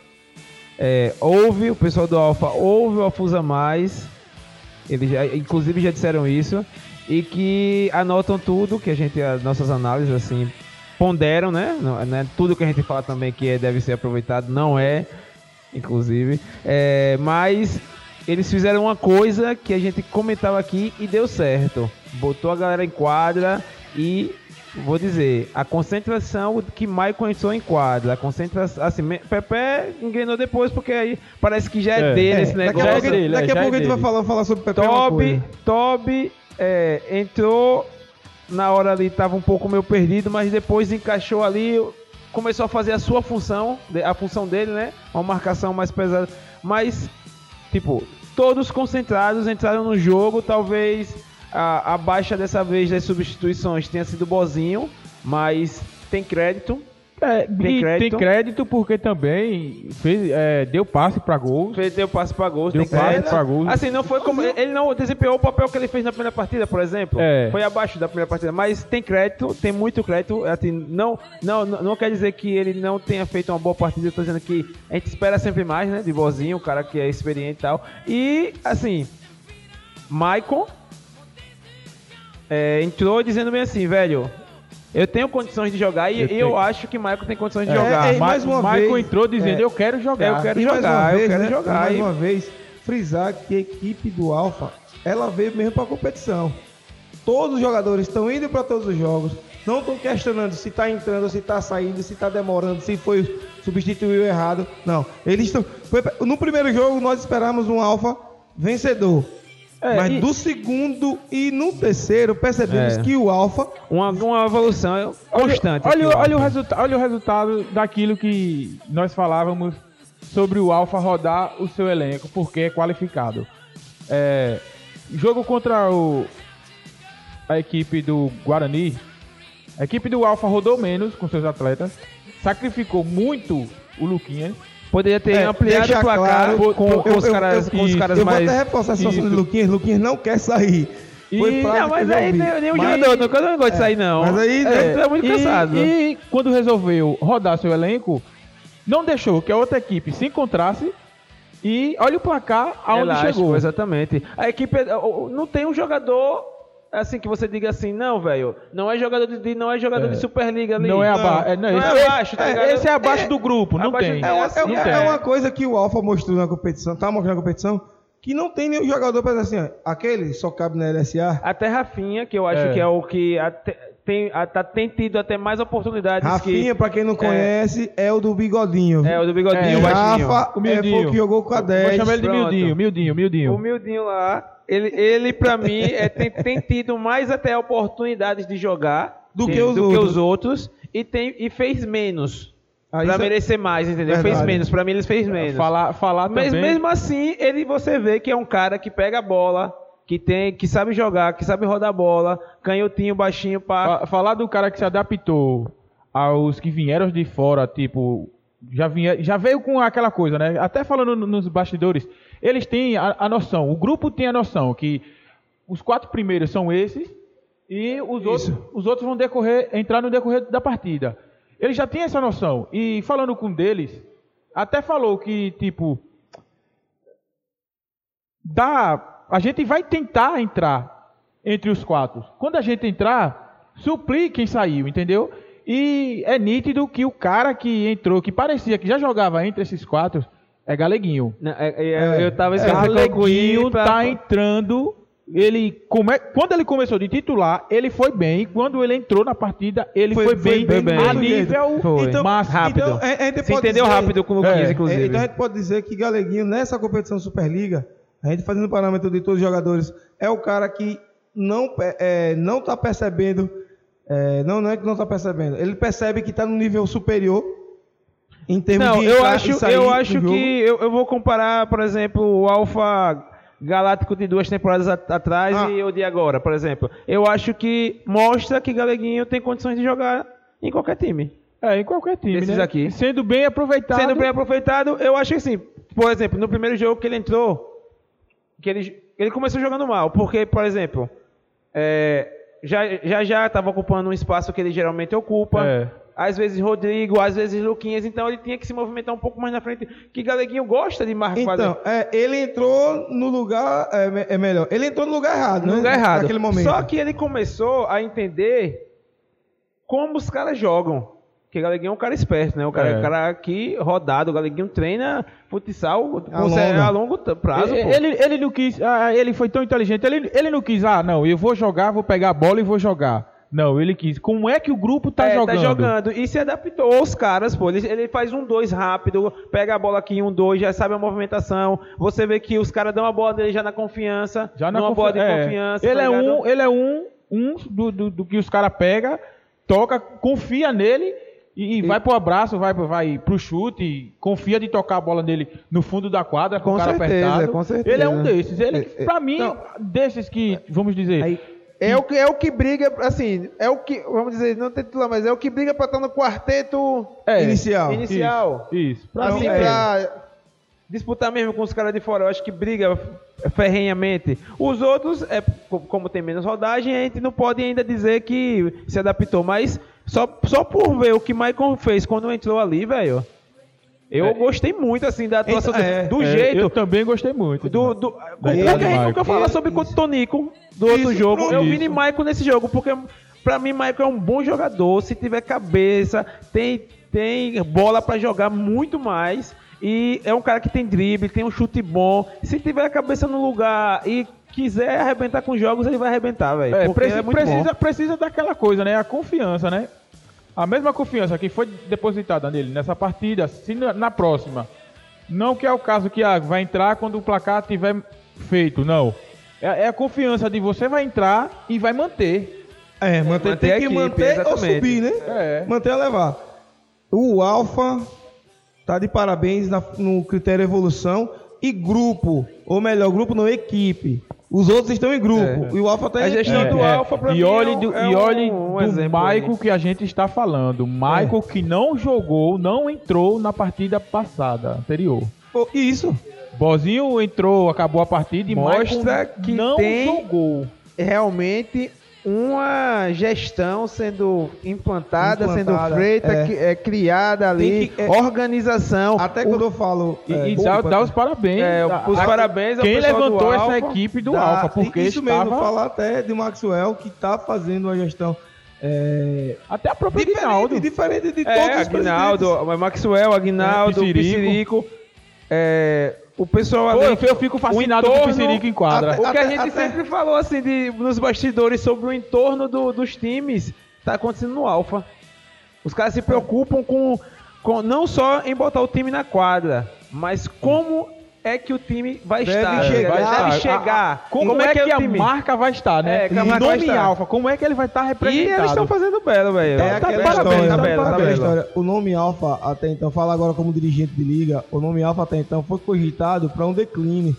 é, ouve, o pessoal do Alfa ouve o Afusa Mais, eles já, inclusive já disseram isso, e que anotam tudo, que a gente, as nossas análises, assim, ponderam, né? Não, né? Tudo que a gente fala também que é- deve ser aproveitado, não é, inclusive. É, mas eles fizeram uma coisa que a gente comentava aqui e deu certo. Botou a galera em quadra e vou dizer, a concentração que Maicon entrou em quadra, a concentração, assim, Pepe engrenou depois porque aí parece que já é, É, dele É, esse daqui a negócio. pouco, dele, daqui a, é pouco a gente vai falar, falar sobre Pepe. é Toby. Toby é, entrou na hora ali tava um pouco meio perdido, mas depois encaixou ali, começou a fazer a sua função, a função dele, né? Uma marcação mais pesada. Mas, tipo, todos concentrados entraram no jogo, talvez a, a baixa dessa vez das substituições tenha sido Bozinho, mas tem crédito. É, Tem crédito. tem crédito porque também fez, é, deu passe pra gols. Fez deu passe pra gols, Deu passe pra gols. Assim, não foi como. Ele não desempenhou o papel que ele fez na primeira partida, por exemplo. É. Foi abaixo da primeira partida. Mas tem crédito, tem muito crédito. Assim, não, não, não, não quer dizer que ele não tenha feito uma boa partida. Eu tô dizendo que a gente espera sempre mais, né? De Bozinho, o cara que é experiente e tal. E, assim, Maicon é, entrou dizendo bem assim, velho. Eu tenho condições de jogar e Eu eu, acho que Maicon tem condições de É, jogar. é, mais uma Michael vez- entrou dizendo, é. eu quero jogar. Eu quero jogar, eu vez, quero né, jogar. Mais E- uma vez, frisar que a equipe do Alfa, ela veio mesmo para a competição. Todos os jogadores estão indo para todos os jogos, não estão questionando se está entrando, se está saindo, se está demorando, se foi substituiu errado. Não, eles estão. no primeiro jogo nós esperamos um Alfa vencedor. É, Mas e- do segundo e no terceiro percebemos É. que o Alfa Uma, uma evolução constante. Olha, olha, o olha, o resulta olha o resultado daquilo que nós falávamos sobre o Alfa rodar o seu elenco, porque é qualificado. É, jogo contra o, a equipe do Guarani, a equipe do Alfa rodou menos com seus atletas, sacrificou muito o Luquinhas. Poderia ter É, ampliado o placar claro, com, eu- com os eu- caras, eu- com os caras eu mais. vou até reforçar a situação do Luquinhas. Luquinhas não quer sair. E, não, mas eu aí nenhum Mas- jogador, não gosta de sair, não. mas aí, é, é muito E- cansado. E, quando resolveu rodar seu elenco, não deixou que a outra equipe se encontrasse e olha o placar aonde Elástico, chegou. Exatamente. A equipe é- não tem um jogador assim que você diga assim, não, velho, não é jogador de não é jogador de Superliga ali. Não é abaixo. É, não, não esse, é abaixo, tá é, esse é abaixo É, do grupo, não tem. É uma, assim, é- não é tem. uma coisa que o Alfa mostrou na competição, tá mostrando na competição, que não tem nenhum jogador para assim, ó, aquele só cabe na LSA. Até Rafinha, que eu acho É. que é o que até- tem, tá- tem tido até mais oportunidades Rafinha, que pra quem não conhece, é, o do bigodinho. é o do bigodinho, É, o. Rafa O é, que jogou com a Vou 10. chamar ele de pronto. miudinho, miudinho, miudinho. O Mildinho lá, ele, ele pra mim, é, tem, tem tido mais até oportunidades de jogar Do que, os do outros. que os outros e, tem, e fez menos. Aí pra é- merecer mais, entendeu? Verdade. Fez menos. Pra mim, eles fez menos. Falar, falar Mas também. mesmo assim, ele você vê que é um cara que pega a bola, que tem, que sabe jogar, que sabe rodar a bola, canhotinho, baixinho, pá. Fa- Falar do cara que se adaptou aos que vieram de fora, tipo, já, vinha, já veio com aquela coisa, né? Até falando no- nos bastidores, eles têm a, a noção, o grupo tem a noção que os quatro primeiros são esses e os outros, os outros vão decorrer, entrar no decorrer da partida. Ele já tinha essa noção. E falando com um deles, até falou que, tipo, dá, a gente vai tentar entrar entre os quatro. Quando a gente entrar, suplir quem saiu, entendeu? E é nítido que o cara que entrou, que parecia que já jogava entre esses quatro, é Galeguinho. Não, é- é- eu tava É, você Galeguinho pra- tá entrando. Ele come... Quando ele começou de titular, ele foi bem. E quando ele entrou na partida, ele foi, Foi- foi bem, bem a nível Foi. Então, mais rápido. Então, a, a gente Se pode entendeu dizer- rápido com o Luquinhas, É, inclusive. É, então a gente pode dizer que Galeguinho, nessa competição Superliga, a gente fazendo o parâmetro de todos os jogadores, é o cara que não é, não está percebendo, é, não, não é que não está percebendo, ele percebe que está no nível superior em termos Não, de eu acho, sair eu acho jogo. que eu, eu vou comparar, por exemplo, o Alfa Galáctico de duas temporadas at- atrás Ah. e o de agora, por exemplo. Eu acho que mostra que Galeguinho tem condições de jogar em qualquer time. É, em qualquer time, Esses né? aqui. Sendo bem aproveitado. Sendo bem aproveitado, eu acho que assim, por exemplo, no primeiro jogo que ele entrou, que ele, ele começou jogando mal, porque, por exemplo, é, já já já estava ocupando um espaço que ele geralmente ocupa. É. Às vezes Rodrigo, às vezes Luquinhas, então ele tinha que se movimentar um pouco mais na frente. Que Galeguinho gosta de marcar. Então, é, ele entrou no lugar, é, é melhor, ele entrou no lugar errado, no né? lugar errado. Naquele momento. Só que ele começou a entender como os caras jogam. Porque Galeguinho é um cara esperto, né? O cara, É. um cara que rodado. O Galeguinho treina futsal A a longo prazo. pô. ele, ele não quis. ah, ele foi tão inteligente. Ele, ele não quis, ah, não, eu vou jogar, vou pegar a bola e vou jogar. Não, ele quis. Como é que o grupo tá É, jogando? Tá jogando. E se adaptou aos caras, pô. Ele, ele faz um dois rápido, pega a bola aqui, um dois, já sabe a movimentação. Você vê que os caras dão a bola dele já na confiança. Já na confi- bola de é. confiança. Ele tá é ligado? um, ele é um um do, do, do que os caras pegam, toca, confia nele e, e vai pro abraço, vai, vai pro chute, confia de tocar a bola nele no fundo da quadra com, Com o cara certeza, apertado. com certeza. Ele é um desses. Ele, É, é, pra mim, não. desses que, vamos dizer, Aí, É o, que, é o que briga, assim, é o que, vamos dizer, não titular, mas é o que briga pra estar no quarteto é, inicial. inicial. Isso, isso. Pra Assim, mim é. pra, disputar mesmo com os caras de fora. Eu acho que briga ferrenhamente. Os outros, é, co- como tem menos rodagem, a gente não pode ainda dizer que se adaptou. Mas só, só por ver o que Maicon fez quando entrou ali, velho. Eu É. gostei muito, assim, da atuação Então, é, do É, jeito. Eu também gostei muito. Do, do, que do gente nunca Maicon. fala sobre o Tonico do outro Isso, jogo. Eu vi Maicon nesse jogo, porque pra mim Maicon é um bom jogador. Se tiver cabeça, tem, tem bola pra jogar muito mais. E é um cara que tem drible, tem um chute bom. Se tiver a cabeça no lugar e quiser arrebentar com jogos, ele vai arrebentar, velho. É, porque preci- é precisa, precisa daquela coisa, né? A confiança, né? A mesma confiança que foi depositada nele nessa partida, se na, na próxima. Não que é o caso que ah, vai entrar quando o placar tiver feito, não. É, é a confiança de você vai entrar e vai manter. É, manter, manter tem que equipe, manter ou exatamente. subir, né? É. Manter a levar. O Alfa tá de parabéns na- no critério evolução e grupo, ou melhor, grupo não, equipe. Os outros estão em grupo. E o Alfa tá A em gestão equipe. do Alfa, pra e mim, olhe é um- do, é e um- olhe um do exemplo Michael aí. que a gente está falando. Michael que não jogou, não entrou na partida passada, anterior. Pô, Isso. Bozinho entrou, acabou a partida e Mostra Michael que não tem- jogou. realmente uma gestão sendo implantada, Implantada, sendo feita, é. que- é, criada ali, que- é- organização. Até O- quando eu falo. E, é, e dá, dá os parabéns. É, a- os a- parabéns ao Quem levantou essa Alfa, equipe do Alfa, porque isso estava... mesmo, falar até de Maxwell que tá fazendo uma gestão é, Até a própria diferente, Aguinaldo. diferente de É, todos os Aguinaldo, presidentes. Maxwell, Aguinaldo, É, Piscirico. Piscirico. É, o pessoal Pô, ali. eu, eu fico fascinado o com o Piscirico em quadra. até- O que a gente até- sempre falou assim de, nos bastidores sobre o entorno do- dos times tá acontecendo no Alfa. Os caras se preocupam com, com não só em botar o time na quadra, mas como é que o time vai Deve estar. chegar. deve A- a- chegar. como, é que, o a time? marca vai estar, né? É, que a E marca vai nome estar. Alfa, como é que ele vai estar E representado? eles estão fazendo belo, velho. É Tá aquela parabéns, história, tá belo, tá Aquela belo. história. O nome Alfa até então, fala agora como dirigente de liga, o nome Alfa até então foi cogitado para um declínio.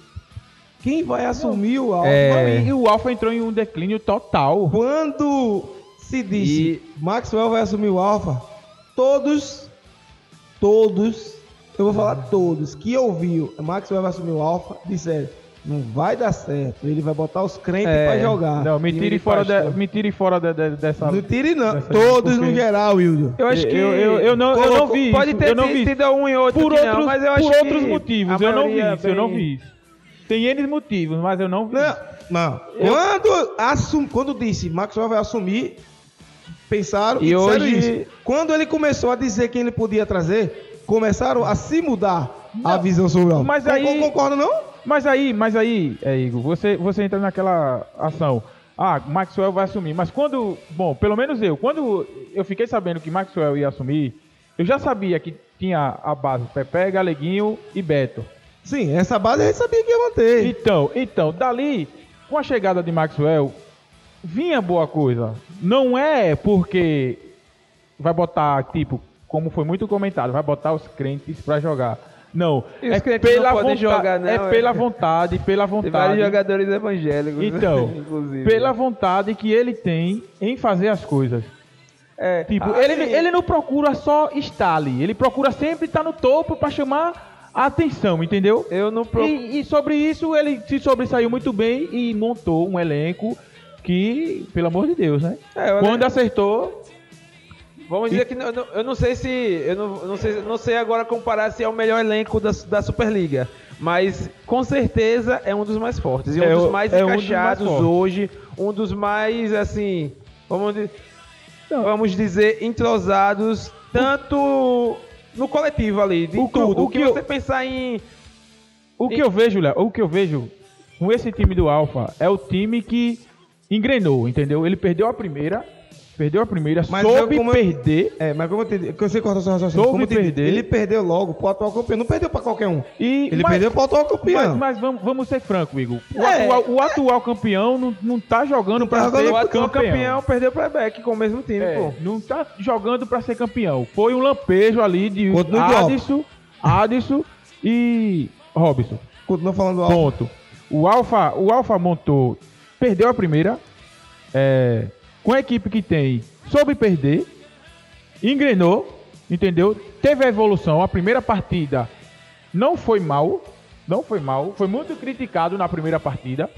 Quem vai assumir o Alfa? Não, e, e o Alfa entrou em um declínio total. Quando se disse Maxwell vai assumir o Alfa, todos, todos, eu vou falar todos, que ouviu Maxwell vai assumir o Alfa, disseram, não vai dar certo, ele vai botar os crentes É, pra jogar. Não, me tire fora, de, me tire fora de- de- dessa... Não tire não, dessa- todos porque- no geral, Wilder. Eu acho que. Eu, eu, eu não, eu não vi Pode isso, ter eu não vi tido um e outro por outros, não, mas eu acho por que outros motivos, eu não vi isso, eu não vi isso. Tem N motivos, mas eu não vi. Não, não. Quando, assum, quando disse Maxwell vai assumir, pensaram E e, disseram hoje- isso. Quando ele começou a dizer quem ele podia trazer, começaram a se mudar a visão sobre mas aí- Concorda não? Mas aí, mas aí, é, Igor, você, você entra naquela ação. Ah, Maxwell vai assumir. Mas quando. Bom, pelo menos eu. Quando eu fiquei sabendo que Maxwell ia assumir, eu já sabia que tinha a base Pepe, Galeguinho e Beto. Sim, essa base a gente sabia que ia manter. Então, então, dali, com a chegada de Maxwell, vinha boa coisa. Não é porque vai botar, tipo, como foi muito comentado, vai botar os crentes pra jogar. Não, os é crentes não pela, podem vontade, jogar, não, é é. pela vontade, pela Tem vários vontade. jogadores evangélicos. Então, inclusive. pela vontade que ele tem em fazer as coisas. É, Tipo, ah, ele, ele não procura só estar ali, ele procura sempre estar no topo pra chamar a atenção, entendeu? Eu não pro... E, e sobre isso ele se sobressaiu muito bem e montou um elenco que, pelo amor de Deus, né? É, Quando acertou, Vamos dizer que não- eu não sei se eu não, eu não sei, não sei agora comparar se é o melhor elenco da, da Superliga, mas com certeza é um dos mais fortes e um É dos mais é um dos mais encaixados hoje, um dos mais assim, vamos vamos dizer entrosados tanto no coletivo ali, de O que- tudo. o O que, que eu- você pensar em o que eu vejo, Léo, o que eu vejo com esse time do Alfa é o time que engrenou, entendeu? Ele perdeu a primeira, Perdeu a primeira, Mas soube como perder. É, mas como eu entendi, que eu sei cortar seu raciocínio. Soube como perder. Ele perdeu logo pro atual campeão. Não perdeu pra qualquer um. E, Ele mas- perdeu pro atual campeão. Mas, mas vamos, vamos ser franco, Igor. O, É. atual, o atual campeão não, não tá jogando Não tá pra jogando ser O atual campeão. campeão perdeu pro Ebeck com o mesmo time, É, pô. não tá jogando pra ser campeão. Foi um lampejo ali de Continua. Adson, Adson e Robson. Continua falando alto. Ponto. O Alfa, o Alfa montou, perdeu a primeira, é, com a equipe que tem, soube perder, engrenou, entendeu? Teve a evolução. A primeira partida não foi mal, não foi mal, foi muito criticado na primeira partida,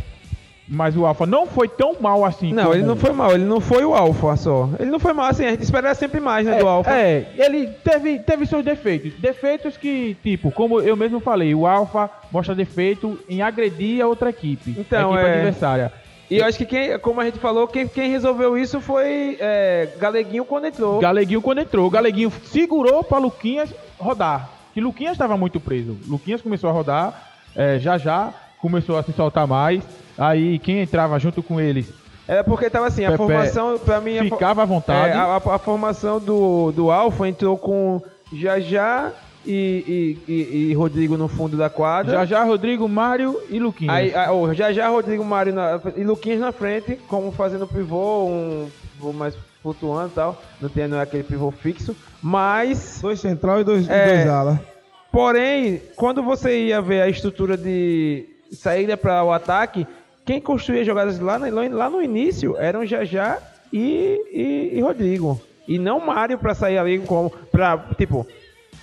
mas o Alfa não foi tão mal assim. Não, ele não foi mal, ele não foi o Alfa só. Ele não foi mal assim, a gente espera sempre mais, né, É, do Alfa. é, ele teve, teve seus defeitos. Defeitos que, tipo, como eu mesmo falei, o Alfa mostra defeito em agredir a outra equipe. Então, a equipe é- adversária. E eu acho que quem, como a gente falou, quem, quem resolveu isso foi é, Galeguinho quando entrou. Galeguinho quando entrou, Galeguinho segurou para Luquinhas rodar. Que Luquinhas estava muito preso. Luquinhas começou a rodar, é, já já começou a se soltar mais. Aí quem entrava junto com eles É porque tava assim, a Pepe formação, pra mim, ficava à vontade. é, a, a- a formação do, do Alfa entrou com Jajá e, e, e, e Rodrigo no fundo da quadra. já já Rodrigo, Mário e Luquinhas. Aí, a- oh, já já Rodrigo Mário na- e Luquinhas na frente, como fazendo pivô, um pivô mais flutuando e tal. Não tem não é aquele pivô fixo. Mas, Dois central e dois, É. dois ala. porém, quando você ia ver a estrutura de saída para o ataque, quem construía jogadas lá, no- lá no início eram Jajá e, e, e Rodrigo. E não Mário para sair ali como. Pra, tipo,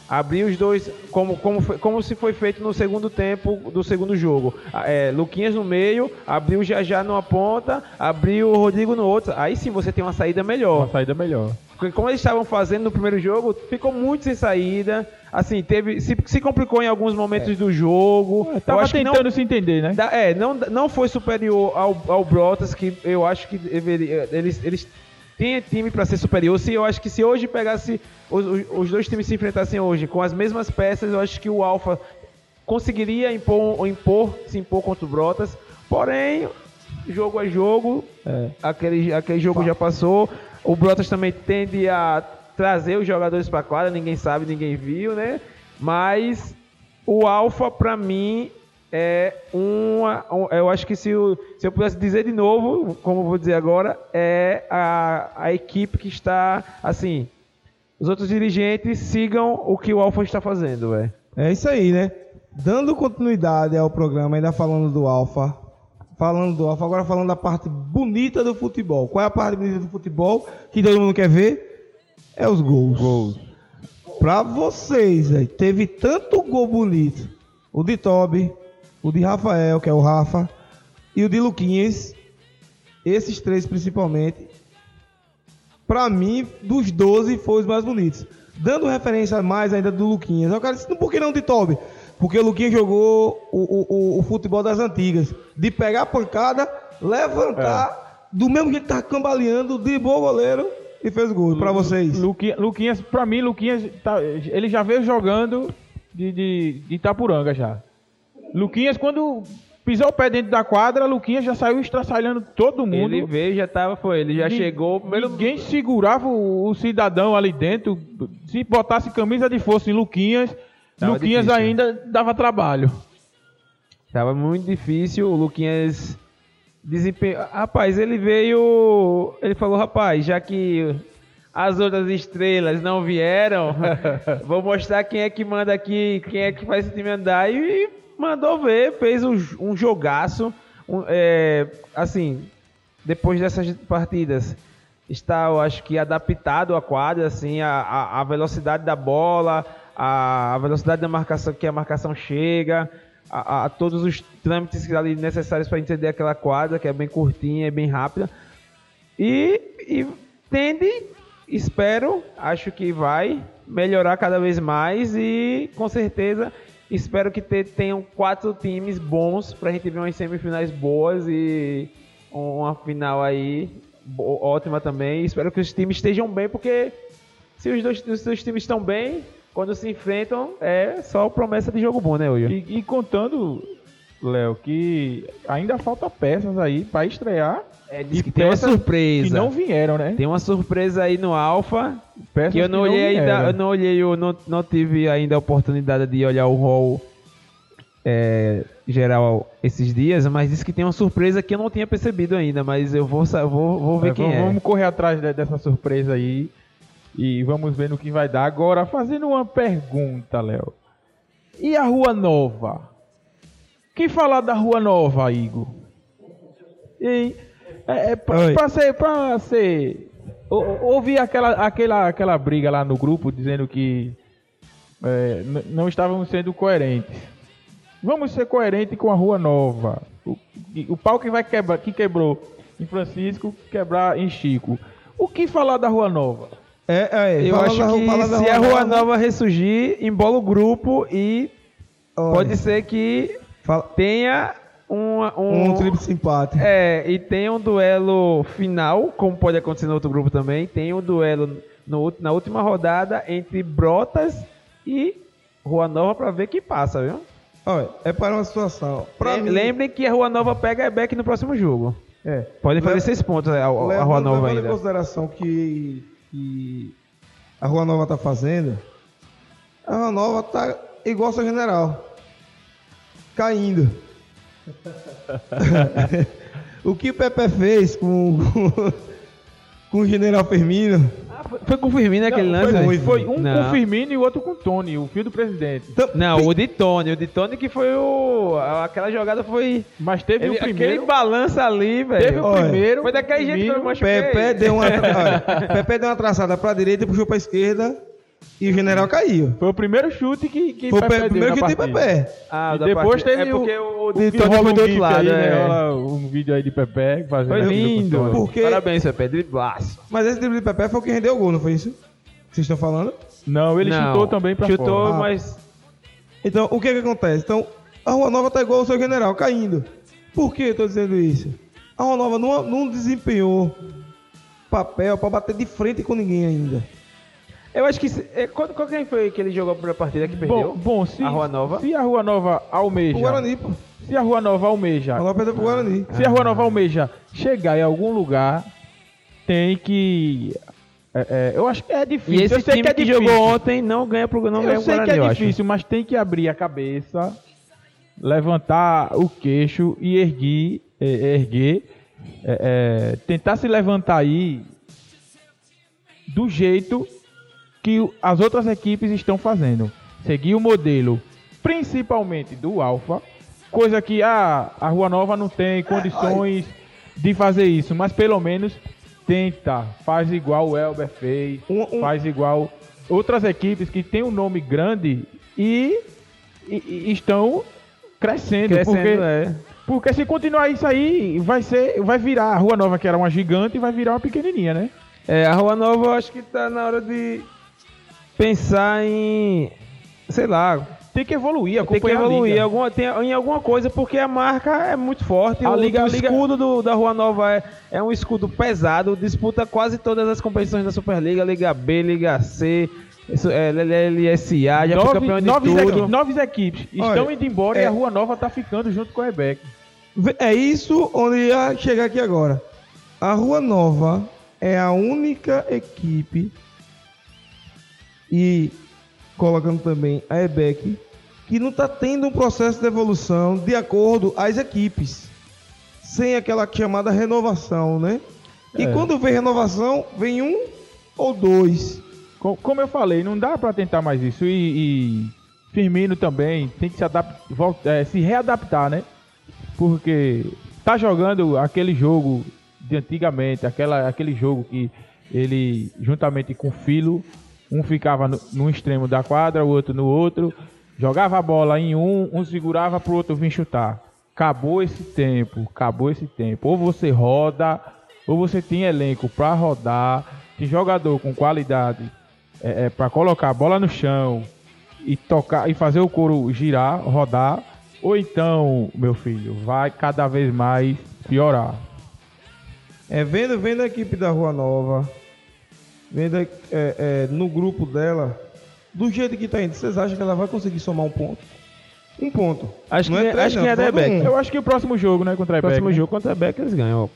abrir os dois como, como, foi- como se foi feito no segundo tempo do segundo jogo. Ah, É, Luquinhas no meio, abriu o Jajá numa ponta, abriu o Rodrigo no outro. Aí sim você tem uma saída melhor. Uma saída melhor. Porque como eles estavam fazendo no primeiro jogo, ficou muito sem saída. Assim, teve se, se complicou em alguns momentos do jogo. eu Tava que não, tentando se entender, né? da- é, não, não foi superior ao, ao Brotas, que eu acho que deveria, eles, eles têm time para ser superior. Se eu acho que se hoje pegasse os, os- dois times se enfrentassem hoje com as mesmas peças, eu acho que o Alfa conseguiria impor, impor se impor contra o Brotas. Porém, jogo é jogo, aquele, aquele jogo já passou. O Brotas também tende a trazer os jogadores para quadra, ninguém sabe, ninguém viu, né? Mas o Alfa, para mim, é uma. um- eu acho que se, o- se eu pudesse dizer de novo, como eu vou dizer agora, é a, a equipe que está assim. Os outros dirigentes sigam o que o Alfa está fazendo, velho. É isso aí, né? Dando continuidade ao programa, ainda falando do Alfa. Falando do Alfa, agora falando da parte bonita do futebol. Qual é a parte bonita do futebol que todo mundo quer ver? É os gols. Gols. Pra vocês, velho, teve tanto gol bonito. O de Toby, o de Rafael, que é o Rafa, e o de Luquinhas. Esses três principalmente. Pra mim, dos 12 foi os mais bonitos. Dando referência mais ainda do Luquinhas. Eu quero dizer, por que não de Toby? Porque o Luquinhas jogou o, o, o, o futebol das antigas. De pegar a pancada, levantar, do mesmo jeito que tava cambaleando, driblou o goleiro e fez gol. Pra vocês. Luquinhas, Luquinhas, pra mim, Luquinhas, tá- ele já veio jogando de, de, de Itapuranga já. Luquinhas, quando pisou o pé dentro da quadra, Luquinhas já saiu estraçalhando todo mundo. Ele veio, já tava, foi, ele já Ni- chegou. Primeiro, Ninguém segurava o, o cidadão ali dentro. Se botasse camisa de força em Luquinhas, Tava Luquinhas difícil, ainda dava trabalho. Tava muito difícil, o Luquinhas desempenho. Rapaz, ele veio. Ele falou, rapaz, já que as outras estrelas não vieram, vou mostrar quem é que manda aqui, quem é que faz esse time andar. E mandou ver, fez um, um jogaço. um, é, assim, depois dessas partidas, está, eu acho que, adaptado à quadra, assim, a, a, a velocidade da bola, a, a velocidade da marcação, que a marcação chega, a, todos os trâmites ali necessários para entender aquela quadra, que é bem curtinha e bem rápida. E, e tende, espero, acho que vai melhorar cada vez mais e com certeza espero que te- tenham quatro times bons para a gente ver umas semifinais boas e uma final aí ótima também. Espero que os times estejam bem, porque se os dois, os dois times estão bem, quando se enfrentam, é só promessa de jogo bom, né, Will? E, e contando, Léo, que ainda falta peças aí pra estrear É, diz que tem uma surpresa. Que não vieram, né? Tem uma surpresa aí no Alpha. Peças Que eu não olhei ainda, vieram. eu não olhei, eu não, não tive ainda a oportunidade de olhar o rol é, geral esses dias, mas disse que tem uma surpresa que eu não tinha percebido ainda, mas eu vou, vou, vou ver É, quem vamos, é. vamos correr atrás de- dessa surpresa aí e vamos ver no que vai dar. Agora, fazendo uma pergunta, Léo. E a Rua Nova? Que falar da Rua Nova, Igor? E, é, é, pra, pra ser, pra ser... ou- ou- Houve aquela, aquela, aquela briga lá no grupo dizendo que é, não estávamos sendo coerentes. Vamos ser coerentes com a Rua Nova. O, o pau que vai quebrar, que quebrou em Francisco, quebrar em Chico. O que falar da Rua Nova? É, é, Eu fala acho da- que fala da se a Rua Nova ressurgir, embola o grupo e Olha, pode ser que fala- tenha uma- um, um tríplice empate. É, e tem um duelo final, como pode acontecer no outro grupo também. Tem um duelo no na última rodada entre Brotas e Rua Nova pra ver quem passa, viu? Olha, é para uma situação. Pra Lem- mim, Lembrem que a Rua Nova pega a Beck no próximo jogo. é, Pode fazer Leva- seis pontos a, a- a Rua Nova levando em ainda. consideração que, que a Rua Nova tá fazendo, a Rua Nova tá igual ao seu general. Caindo. O que o Pepe fez com, com o general Firmino. Ah, foi, foi com o Firmino aquele Não, lance? foi, foi um Não. com o Firmino e o outro com o Tony, o filho do presidente. tam- Não, o de Tony. O de Tony que foi o... Aquela jogada foi... Mas teve Ele, o primeiro. Aquele balança ali, Teve velho. o Olha, primeiro. Foi daquele jeito que eu machuquei. Pepe deu uma, Pepe deu uma traçada pra direita e puxou pra esquerda e o general caiu. Foi o primeiro chute que, que Foi o deu primeiro que tem. Pepe. Ah, E depois partida. teve é porque o- o, o de Tony um do outro lado. aí, né? é. Rola um vídeo aí de Pepe fazendo Foi o lindo. Porque- Parabéns, Pepe. Driblaço. Mas esse drible de Pepe foi o que rendeu o gol, não foi isso? Vocês estão falando? Não, ele Não, chutou também pra Chutou, fora. Ah. mas... Então, o que que acontece? Então, a Rua Nova tá igual ao seu general, caindo. Por que eu tô dizendo isso? A Rua Nova não, não desempenhou papel pra bater de frente com ninguém ainda. Eu acho que... se- qual, qual quem foi que ele jogou a primeira partida que perdeu? Bom, bom se, A Rua Nova? se a Rua Nova almeja. O Guarani, pô. Se a Rua Nova almeja. Perdeu pro Guarani. Se a Rua Nova almeja chegar em algum lugar, tem que. é, é, eu acho que é E difícil. esse eu sei time que é que difícil. jogou ontem não ganha pro não ganha eu o sei Guarani, que é eu acho. difícil, mas tem que abrir a cabeça, levantar o queixo e erguer, é, erguer é, é, tentar se levantar aí do jeito que as outras equipes estão fazendo. Seguir o modelo, principalmente do Alfa, coisa que ah, a Rua Nova não tem condições de fazer isso, mas pelo menos tenta, faz igual o Elber fez, Um- um- faz igual outras equipes que têm um nome grande e, e- e estão crescendo, Crescendo, porque é. porque se continuar isso aí, vai ser, vai virar a Rua Nova que era uma gigante, vai virar uma pequenininha, né? É, a Rua Nova eu acho que tá na hora de pensar em... Sei lá, Tem que evoluir, tem que acompanhar a evoluir liga. alguma, tem, em alguma coisa, porque a marca é muito forte. A o, liga- o a liga- escudo do- da Rua Nova é, é um escudo pesado, disputa quase todas as competições da Superliga, Liga B, Liga C, isso, é, LLSA, já foi Nove, campeão de nove, tudo. equi- nove equipes estão Olha, indo embora e é- a Rua Nova tá ficando junto com o Rebeca. É isso onde ia chegar aqui agora. A Rua Nova é a única equipe e colocando também a EBEC que não está tendo um processo de evolução de acordo às equipes, sem aquela chamada renovação, né? E É. quando vem renovação, vem um ou dois. Co- Como eu falei, não dá pra tentar mais isso. E, e Firmino também tem que se, adap- volta- é, se readaptar, né? Porque tá jogando aquele jogo de antigamente, aquela, aquele jogo que ele, juntamente com o Filo, um ficava no, num extremo da quadra, o outro no outro, jogava a bola em um, um segurava pro outro vir chutar. Acabou esse tempo, acabou esse tempo. Ou você roda, ou você tem elenco pra rodar, tem jogador com qualidade é, para colocar a bola no chão e tocar e fazer o couro girar, rodar, ou então, meu filho, vai cada vez mais piorar. É, vendo, vendo a equipe da Rua Nova, vendo é, é, no grupo dela, do jeito que tá indo, vocês acham que ela vai conseguir somar um ponto? Um ponto. Acho Não que, é três, acho não, que é da falando Rebeca. um. Eu acho que o próximo jogo, né, contra a O próximo Rebeca, jogo contra a Beck eles ganham.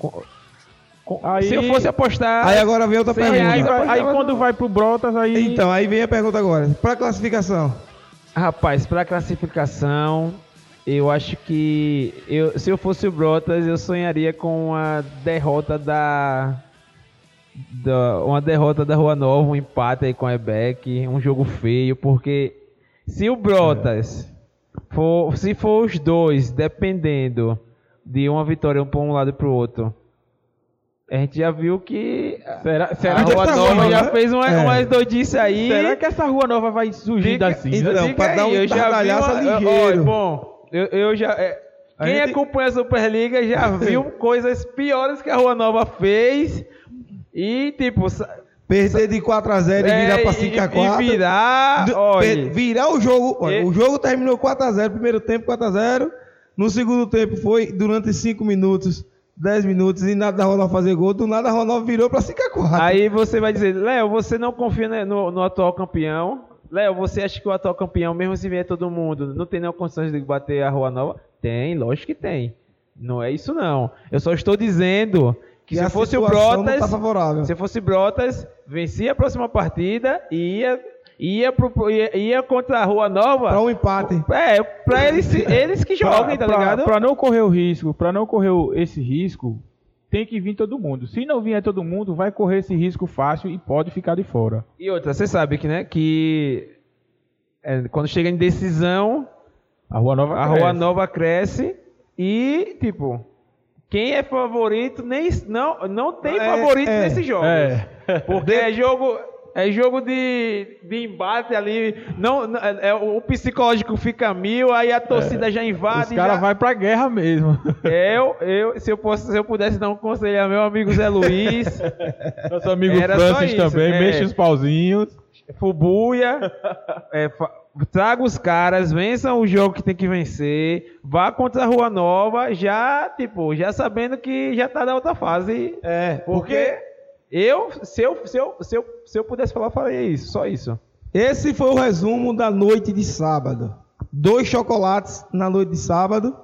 Aí, Se eu fosse apostar. Aí agora vem outra aí, pergunta. reais, vai- aí quando vai pro Brotas, aí. Então, aí vem a pergunta agora. Pra classificação. Rapaz, pra classificação, eu acho que eu, se eu fosse o Brotas, eu sonharia com uma derrota da, da uma derrota da Rua Nova, um empate aí com a Ebec, um jogo feio, porque se o Brotas for, se for os dois dependendo de uma vitória um para um lado e pro outro, a gente já viu que Será, a será, que Rua Nova ruim, já né? fez uma, É. umas doidices aí. será que essa rua nova vai surgir? Então, Fica pra dar um eu já vi uma- ligeiro. Olha, bom, eu, eu já. é, A quem gente- acompanha a Superliga já viu coisas piores que a Rua Nova fez. E, tipo, Perder de 4x0 e é, virar pra e- 5x4. E virar. Olha, virar o jogo. olha, E- O jogo terminou 4x0, primeiro tempo 4x0. No segundo tempo foi durante 5 minutos, 10 minutos e nada da Ronaldo fazer gol. Do nada a Ronaldo virou pra 5x4. Aí você vai dizer, Léo, você não confia né, no, no atual campeão? Léo, você acha que o atual campeão, mesmo se vier todo mundo, não tem nenhuma condições de bater a Rua Nova? Tem, lógico que tem. Não é isso não. Eu só estou dizendo que se fosse o não Brotas, tá favorável. se fosse Brotas, vencia a próxima partida e ia, ia, pro- ia, ia contra a Rua Nova. Pra um empate. É, pra eles, eles que joguem, tá pra, ligado? pra não correr o risco, pra não correr esse risco, tem que vir todo mundo. Se não vier todo mundo, vai correr esse risco fácil e pode ficar de fora. E outra, você sabe que, né, que é, quando chega em decisão, A Rua Nova a cresce. Rua Nova cresce e, tipo, quem é favorito nem não, não tem É, favorito é, nesse jogo. é. Porque é jogo é jogo de, de embate ali, não, não- é, o psicológico fica mil, aí a torcida já invade. Os caras já- vão pra guerra mesmo. Eu, eu, se eu, posso, se eu pudesse dar um conselho ao meu amigo Zé Luiz, Nosso amigo Francis isso, também, é. mexe os pauzinhos. Fubuia, é, traga os caras, vençam o jogo que tem que vencer, vá contra a Rua Nova, já, tipo, já sabendo que já tá na outra fase. É, Porque eu, se eu, se eu, se eu, se eu pudesse falar, eu faria isso, só isso. Esse foi o resumo da noite de sábado. Dois chocolates na noite de sábado.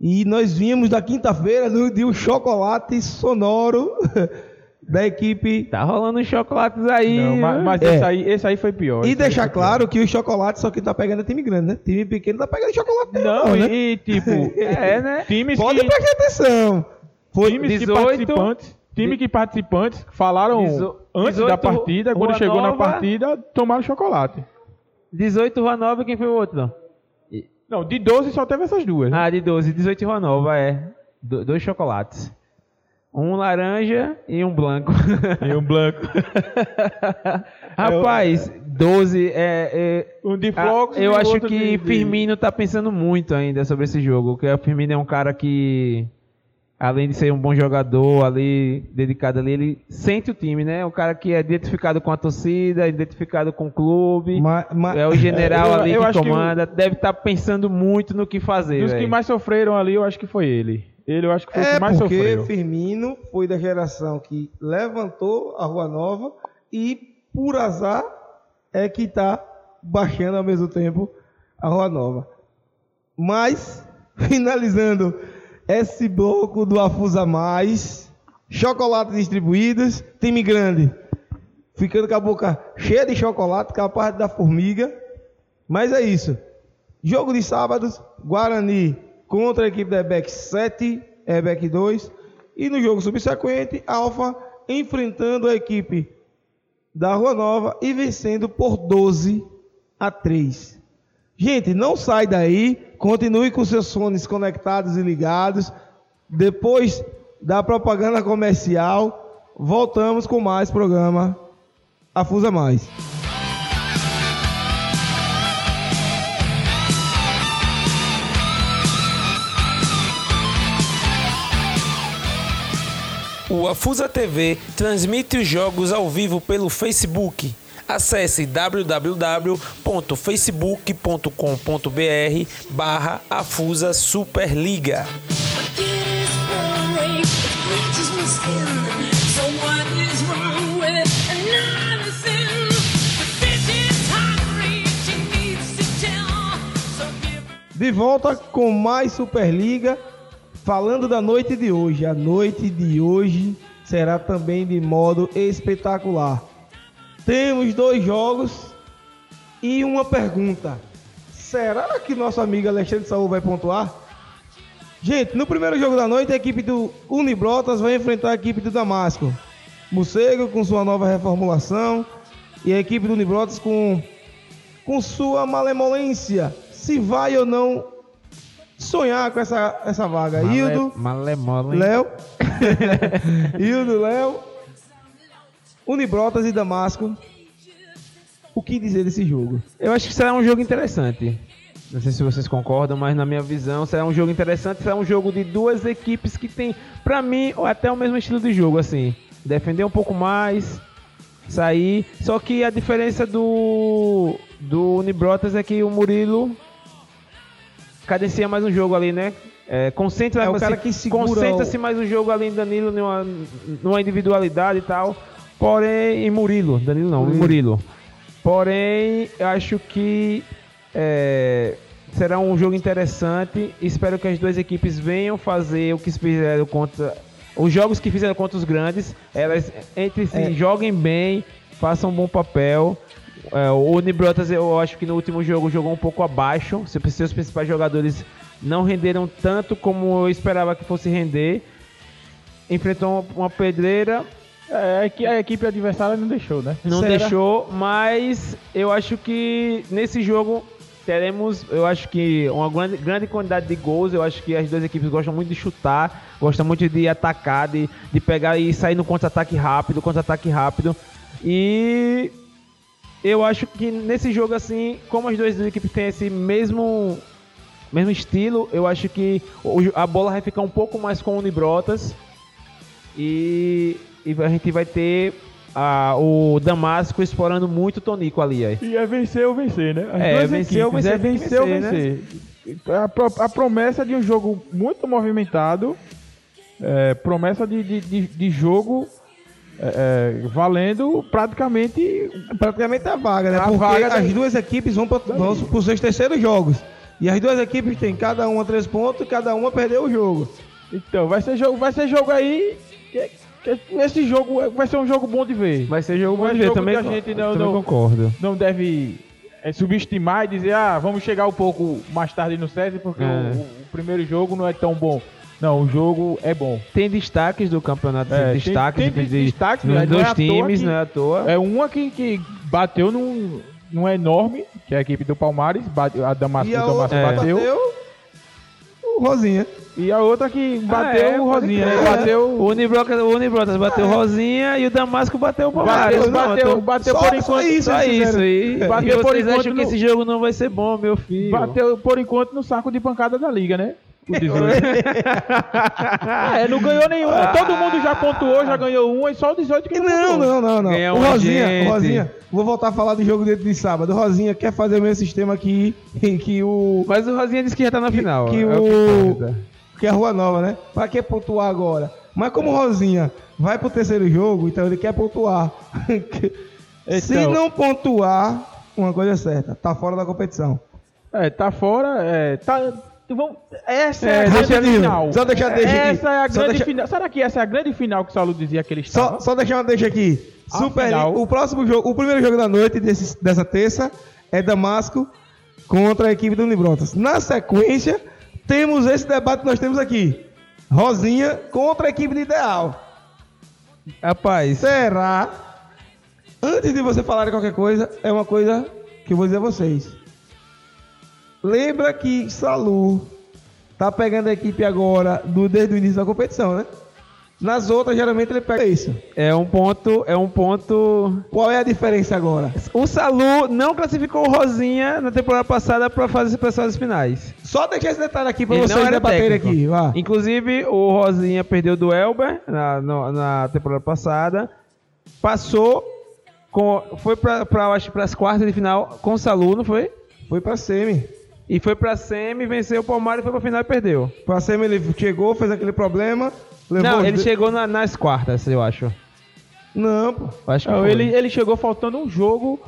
E nós vimos da quinta-feira de um chocolate sonoro da equipe. Tá rolando uns chocolates aí. Não, mas mas É. esse, aí, esse aí foi pior. E deixar claro que o chocolate só que tá pegando é time grande, né? Time pequeno tá pegando chocolate Não, não, né? e, e, tipo, É, né? times Pode que, prestar atenção. Foi times que 18, participantes, time que participantes falaram Dezo- antes 18 da partida, quando Rua chegou na Nova. partida, tomaram chocolate. 18 Rua Nova, quem foi o outro? Não, de 12 só teve essas duas. né? Ah, de 12, 18 Rua Nova, é. Do- dois chocolates. Um laranja e um branco. E um branco. Rapaz, 12 é. é Um de flocos eu o acho que de- Firmino tá pensando muito ainda sobre esse jogo. Porque o Firmino é um cara que, além de ser um bom jogador ali, dedicado ali, ele sente o time, né? Um cara que é identificado com a torcida, identificado com o clube. É o general Eu- ali eu que acho que o- comanda. Deve estar pensando muito no que fazer. Dos que velho. mais sofreram ali, eu acho que foi ele. Ele eu acho que foi o É que mais porque sofreu. Firmino foi da geração que levantou a Rua Nova e, por azar, é que está baixando ao mesmo tempo a Rua Nova. Mas, finalizando esse bloco do Afusa Mais, chocolates distribuídos, time grande, ficando com a boca cheia de chocolate, capaz da formiga. Mas é isso. Jogo de sábados, Guarani contra a equipe da EBEC 7, EBEC 2. E no jogo subsequente, Alfa enfrentando a equipe da Rua Nova e vencendo por 12 a 3. Gente, não sai daí, continue com seus fones conectados e ligados. Depois da propaganda comercial, voltamos com mais programa Afusa Mais. O Afusa TV transmite os jogos ao vivo pelo Facebook. Acesse www.facebook.com.br barra Afusa Superliga. De volta com mais Superliga, falando da noite de hoje. A noite de hoje será também de modo espetacular. Temos dois jogos e uma pergunta. Será que nosso amigo Alexandre Saúl vai pontuar? Gente, no primeiro jogo da noite, a equipe do Unibrotas vai enfrentar a equipe do Damasco. Morcego com sua nova reformulação e a equipe do Unibrotas com, com sua malemolência. Se vai ou não sonhar com essa, essa vaga. Hildo, Malemola, hein? Léo, Hildo, Léo, Unibrotas e Damasco. O que dizer desse jogo? Eu acho que será um jogo interessante. Não sei se vocês concordam, mas na minha visão será um jogo interessante. Será um jogo de duas equipes que tem, pra mim, até o mesmo estilo de jogo, assim. Defender um pouco mais, sair. Só que a diferença do, do Unibrotas é que o Murilo cadencia mais um jogo ali, né? É, concentra É o se- cara que segura Concentra-se o- mais um jogo ali em Danilo, numa, numa individualidade e tal. Porém, em Murilo. Danilo não, em Murilo. Porém, acho que é, será um jogo interessante. Espero que as duas equipes venham fazer o que fizeram contra. Os jogos que fizeram contra os grandes, elas entre si É. joguem bem, façam um bom papel. É, o Unibrotas, eu acho que no último jogo jogou um pouco abaixo. Seus principais jogadores não renderam tanto como eu esperava que fosse render. Enfrentou uma, pedreira, É, a equipe adversária não deixou, né? não Será? deixou, mas eu acho que nesse jogo teremos, eu acho que uma grande, grande quantidade de gols. Eu acho que as duas equipes gostam muito de chutar, gostam muito de atacar, de, de pegar e sair no contra-ataque rápido, contra-ataque rápido. E eu acho que nesse jogo assim, como as duas equipes têm esse mesmo mesmo estilo, eu acho que a bola vai ficar um pouco mais com o Unibrotas e, e a gente vai ter ah, o Damasco explorando muito o Tonico ali. Aí. E é vencer ou vencer, né? As É, duas vencer ou equipes, vencer, é vencer ou vencer, né? A, pro- a promessa de um jogo muito movimentado, é, promessa de, de, de, de jogo é, é, valendo praticamente Praticamente a vaga, né? A Porque vaga as da- duas equipes vão para os seus terceiros jogos. E as duas equipes têm cada uma três pontos e cada uma perdeu o jogo. Então, vai ser jogo, vai ser jogo aí. que- que- esse jogo vai ser um jogo bom de ver. Vai ser jogo bom de ver, também, que a gente não- também não- concordo. Não deve é, subestimar e dizer, ah, vamos chegar um pouco mais tarde no SESI porque É. o, o primeiro jogo não é tão bom. Não, o jogo é bom. Tem destaques do campeonato, É, tem- destaques tem de, de, destaques, nos né? É dois times, que- não é à toa. É uma que, que bateu num, num enorme, que é a equipe do Palmares, bate- a Damasco, e a o Damasco outra bateu, bateu o Rosinha. e a outra que bateu é, o Rosinha, né? bateu, O Unibrotas, o Unibrotas bateu Rosinha e o Damasco bateu o Palmares. bateu, Não, bateu, eu tô- bateu só- por só enquanto, isso, Só isso aí. Bateu e por vocês enquanto acham que no- esse jogo não vai ser bom, meu filho? bateu por enquanto no saco de pancada da liga, né? O 18. é, não ganhou nenhum. Todo mundo já pontuou, já ganhou um, e só o 18 que não, Não, não, não, não. O Rosinha, agente. o Rosinha, vou voltar a falar do jogo dentro de sábado. O Rosinha quer fazer o mesmo sistema aqui em que o. Mas o Rosinha disse que já tá na final. que é o- que. Que é a Rua Nova, né? Pra que pontuar agora? Mas como o Rosinha vai pro terceiro jogo, então ele quer pontuar. Se Então- não pontuar, uma coisa é certa, tá fora da competição. É, tá fora. É, tá, vamos, essa é, É, a grande final. só deixa- deixa aqui. Essa é a Só grande deixa- final. Será que essa é a grande final que o Saulo dizia que ele Só, estava? só deixar uma deixa aqui. A Super final. o próximo jogo, o primeiro jogo da noite desse- dessa terça é Damasco contra a equipe do Unibrotas. Na sequência, temos esse debate que nós temos aqui. Rosinha contra a equipe de Ideal. Rapaz, Será? Antes de você falar qualquer coisa, é uma coisa que eu vou dizer a vocês. Lembra que Salu tá pegando a equipe agora do, desde o início da competição, né? Nas outras, geralmente ele pega isso. é um ponto, é um ponto. Qual é a diferença agora? O Salu não classificou o Rosinha na temporada passada para fazer as fases finais. Só deixar esse detalhe aqui para vocês debaterem técnico. aqui. Vá. Inclusive, o Rosinha perdeu do Elber na, no- na temporada passada. Passou, com, foi para acho para as quartas de final com o Salu, não foi? Foi pra semi. E foi pra semi, venceu o Palmeiras, foi pra final e perdeu. Pra semi ele chegou, fez aquele problema. Não, ele de- chegou na- nas quartas, eu acho. Não, pô. Acho que Não, ele, ele chegou faltando um jogo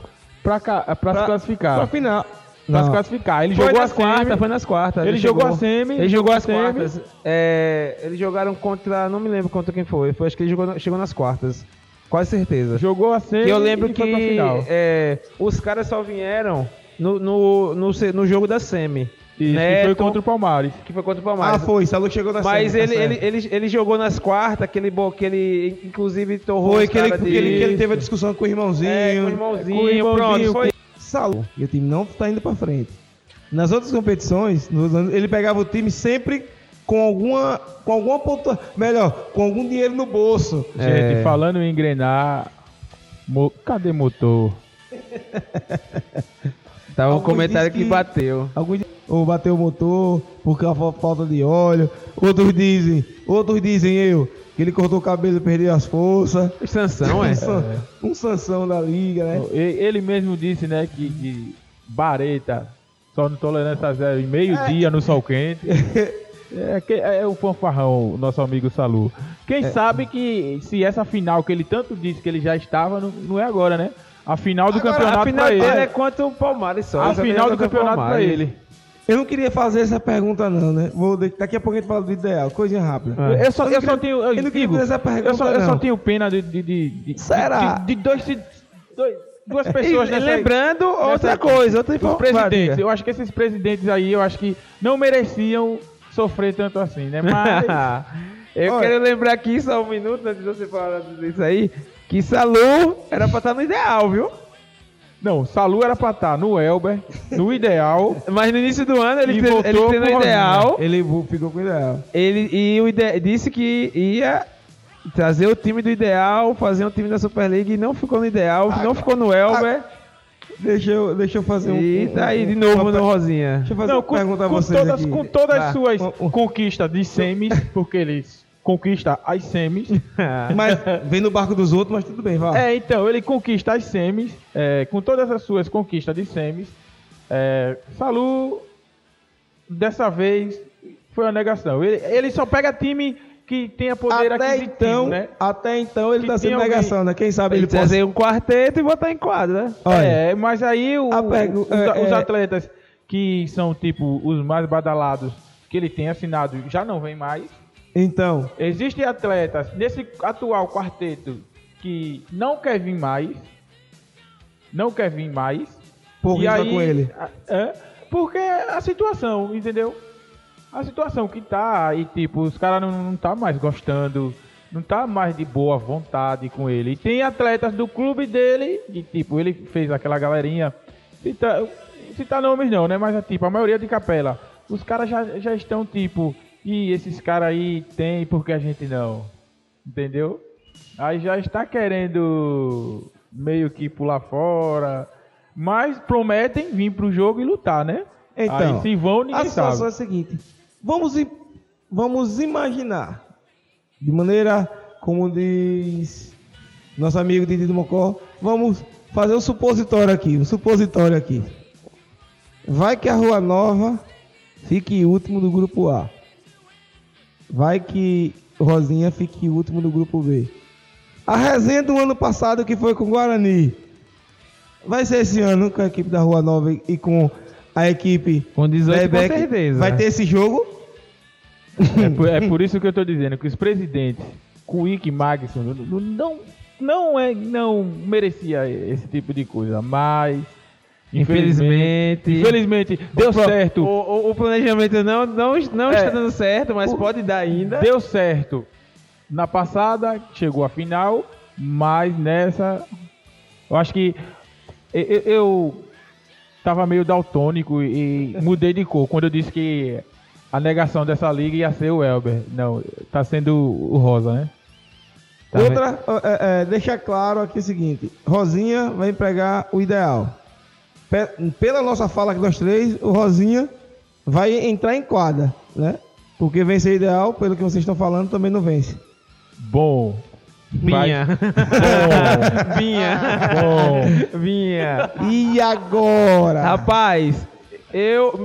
pra, ca- pra, se Pra- classificar. Pra final. pra Não. se classificar. Ele Foi jogou a nas quartas, foi nas quartas. Ele jogou a semi, Ele jogou as quartas. É, eles jogaram contra. Não me lembro contra quem foi. Foi acho que ele jogou, chegou nas quartas. Quase certeza. Jogou a semi Que eu lembro que foi pra final. é, os caras só vieram no, no, no, no jogo da Semi. Isso, que foi contra o Palmares. que foi contra o Ah, Palmeiras. foi. Salu chegou na Mas semi, ele, tá ele, ele, ele jogou nas quartas, aquele, bo- que ele inclusive torrou Foi que ele, que, ele, que ele teve a discussão com o irmãozinho. É, com o irmãozinho, com o irmãozinho, pronto, foi- Salu. E o time não tá indo pra frente. Nas outras competições, nos anos- ele pegava o time sempre com alguma, com alguma ponta, melhor, com algum dinheiro no bolso. Gente, É. falando em engrenar. mo- Cadê motor? Tava um comentário que- que bateu. Alguns dizem, ou bateu o motor por causa da falta de óleo. Outros dizem, outros dizem eu, que ele cortou o cabelo e perdeu as forças. Sansão, é? Um, san- Sansão da liga, né? Ele mesmo disse, né, que, que Bareta só no tolerância zero em meio-dia no sol quente. É, que- é o fanfarrão, o nosso amigo Salu. Quem sabe que se essa final que ele tanto disse que ele já estava, não, não é agora, né? A final do Agora, campeonato a final pra dele ele. é contra o Palmares só. a final do campeonato pra Palmares. ele. Eu não queria fazer essa pergunta não, né? Vou, daqui a pouco a gente fala do ideal, coisinha rápida. É. Eu só, eu só queria- tenho. eu não queria fazer essa pergunta, eu só, eu só tenho pena de. de, de, de- Será? De, de dois, de dois- duas pessoas E nessa. lembrando outra nessa- coisa, outra Os informação. presidentes, eu acho que esses presidentes aí, eu acho que não mereciam sofrer tanto assim, né? Mas. Eu Olha. quero lembrar aqui só um minuto antes de você falar disso aí, que Salu era pra estar no ideal, viu? não, Salu era pra estar no Elber, no ideal. Mas no início do ano ele, E tre- voltou ele treinou Rosinha. ideal. Ele ficou com o ideal. Ele e o ide- disse que ia trazer o time do ideal, fazer um time da Superliga e não ficou no ideal, não ficou no Elber. Deixa eu, deixa eu fazer um. e tá aí um- de novo uma no Rosinha. Deixa eu fazer Não, uma com, pergunta a com vocês todas, aqui. com todas as Vá. suas Um- um- conquistas de semis, porque eles conquistam as semis. Mas vem no barco dos outros, mas tudo bem, vai. É, então, ele conquista as semis, é, com todas as suas conquistas de semis. É, Salu, dessa vez, foi uma negação. Ele, ele só pega time que tenha poder até então, né? até então ele Que tá sendo negação, né? Quem sabe Ele ele, trazer um quarteto e botar em quadra, né? Olha, É, mas aí o- A pergu- os, é, os é. atletas que são, tipo, os mais badalados, que ele tem assinado, já não vem mais. Então, Existem atletas nesse atual quarteto que não quer vir mais. Não quer vir mais. por E aí- com ele. É, porque a situação, entendeu? A situação que tá, e tipo, os caras não, não tá mais gostando, não tá mais de boa vontade com ele. E tem atletas do clube dele, e tipo, ele fez aquela galerinha, cita, citar nomes não, né? Mas tipo, a maioria de capela. Os caras já, já estão tipo, e esses caras aí tem, porque a gente não. Entendeu? Aí já está querendo meio que pular fora. Mas prometem vir pro jogo e lutar, né? Então, Aí se vão, A ninguém situação sabe. é a seguinte: vamos, vamos imaginar, de maneira como diz nosso amigo Didi do Mocó, vamos fazer um supositório aqui, um supositório aqui. Vai que a Rua Nova fique último do grupo A. Vai que Rosinha fique último do grupo B. A resenha do ano passado que foi com o Guarani. Vai ser esse ano com a equipe da Rua Nova e- com a equipe Com 18 Lebeck. com certeza. Vai ter esse jogo? É por, é por isso que eu tô dizendo que os presidentes, Kuik e Magson, não, não, é, não merecia esse tipo de coisa, mas Infelizmente. infelizmente deu pro- certo. O, o- o planejamento não, não, não É. está dando certo, mas O- pode dar ainda. Deu certo na passada, chegou à final, mas nessa. Eu acho que eu, eu- eu tava meio daltônico e mudei de cor quando eu disse que a negação dessa liga ia ser o Elber. Não, tá sendo o Rosa, né? Tá Outra, é, é, deixa claro aqui o seguinte: Rosinha vai empregar o ideal. Pe- pela nossa fala aqui nós três, o Rosinha vai entrar em quadra, né? Porque vencer ideal, pelo que vocês estão falando, também não vence. Bom. Vinha. Bom. Vinha. Bom. Vinha. E agora? Rapaz, eu,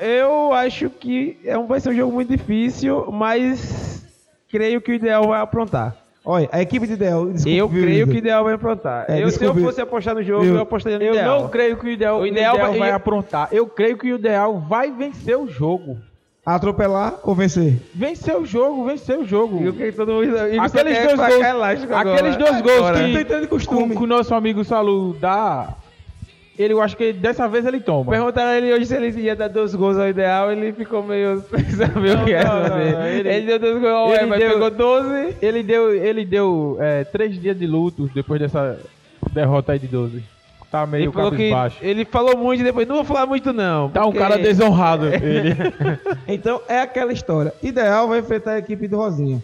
eu acho que é um, vai ser um jogo muito difícil, mas creio que o ideal vai aprontar. Olha, a equipe de Ideal. desculpa, Eu creio que o Ideal vai aprontar. É, eu, se eu fosse apostar no jogo, Eu- eu, apostaria no Eu Ideal. não creio que o ideal, O o ideal ideal, vai- vai eu- aprontar. Eu creio que o ideal vai vencer o jogo. Atropelar ou vencer? Vencer o jogo, vencer o jogo. E o que todo mundo... Só Aqueles dois gols, aqueles dois gols que, tentando de costume. que, que o nosso amigo Salu dá, ele, eu acho que dessa vez ele toma. Perguntaram a ele hoje se ele ia dar dois gols ao ideal, ele ficou meio sem saber o que era não, não, fazer. ele- Ele, deu dois gols, ele ué, mas deu- pegou 12. Ele deu, ele deu é, três dias de luto depois dessa derrota aí de 12. Tá meio Ele falou, que, cabisbaixo. ele falou muito e depois, não vou falar muito não. Tá um cara desonrado, ele. Então é aquela história. Ideal vai enfrentar a equipe do Rosinha.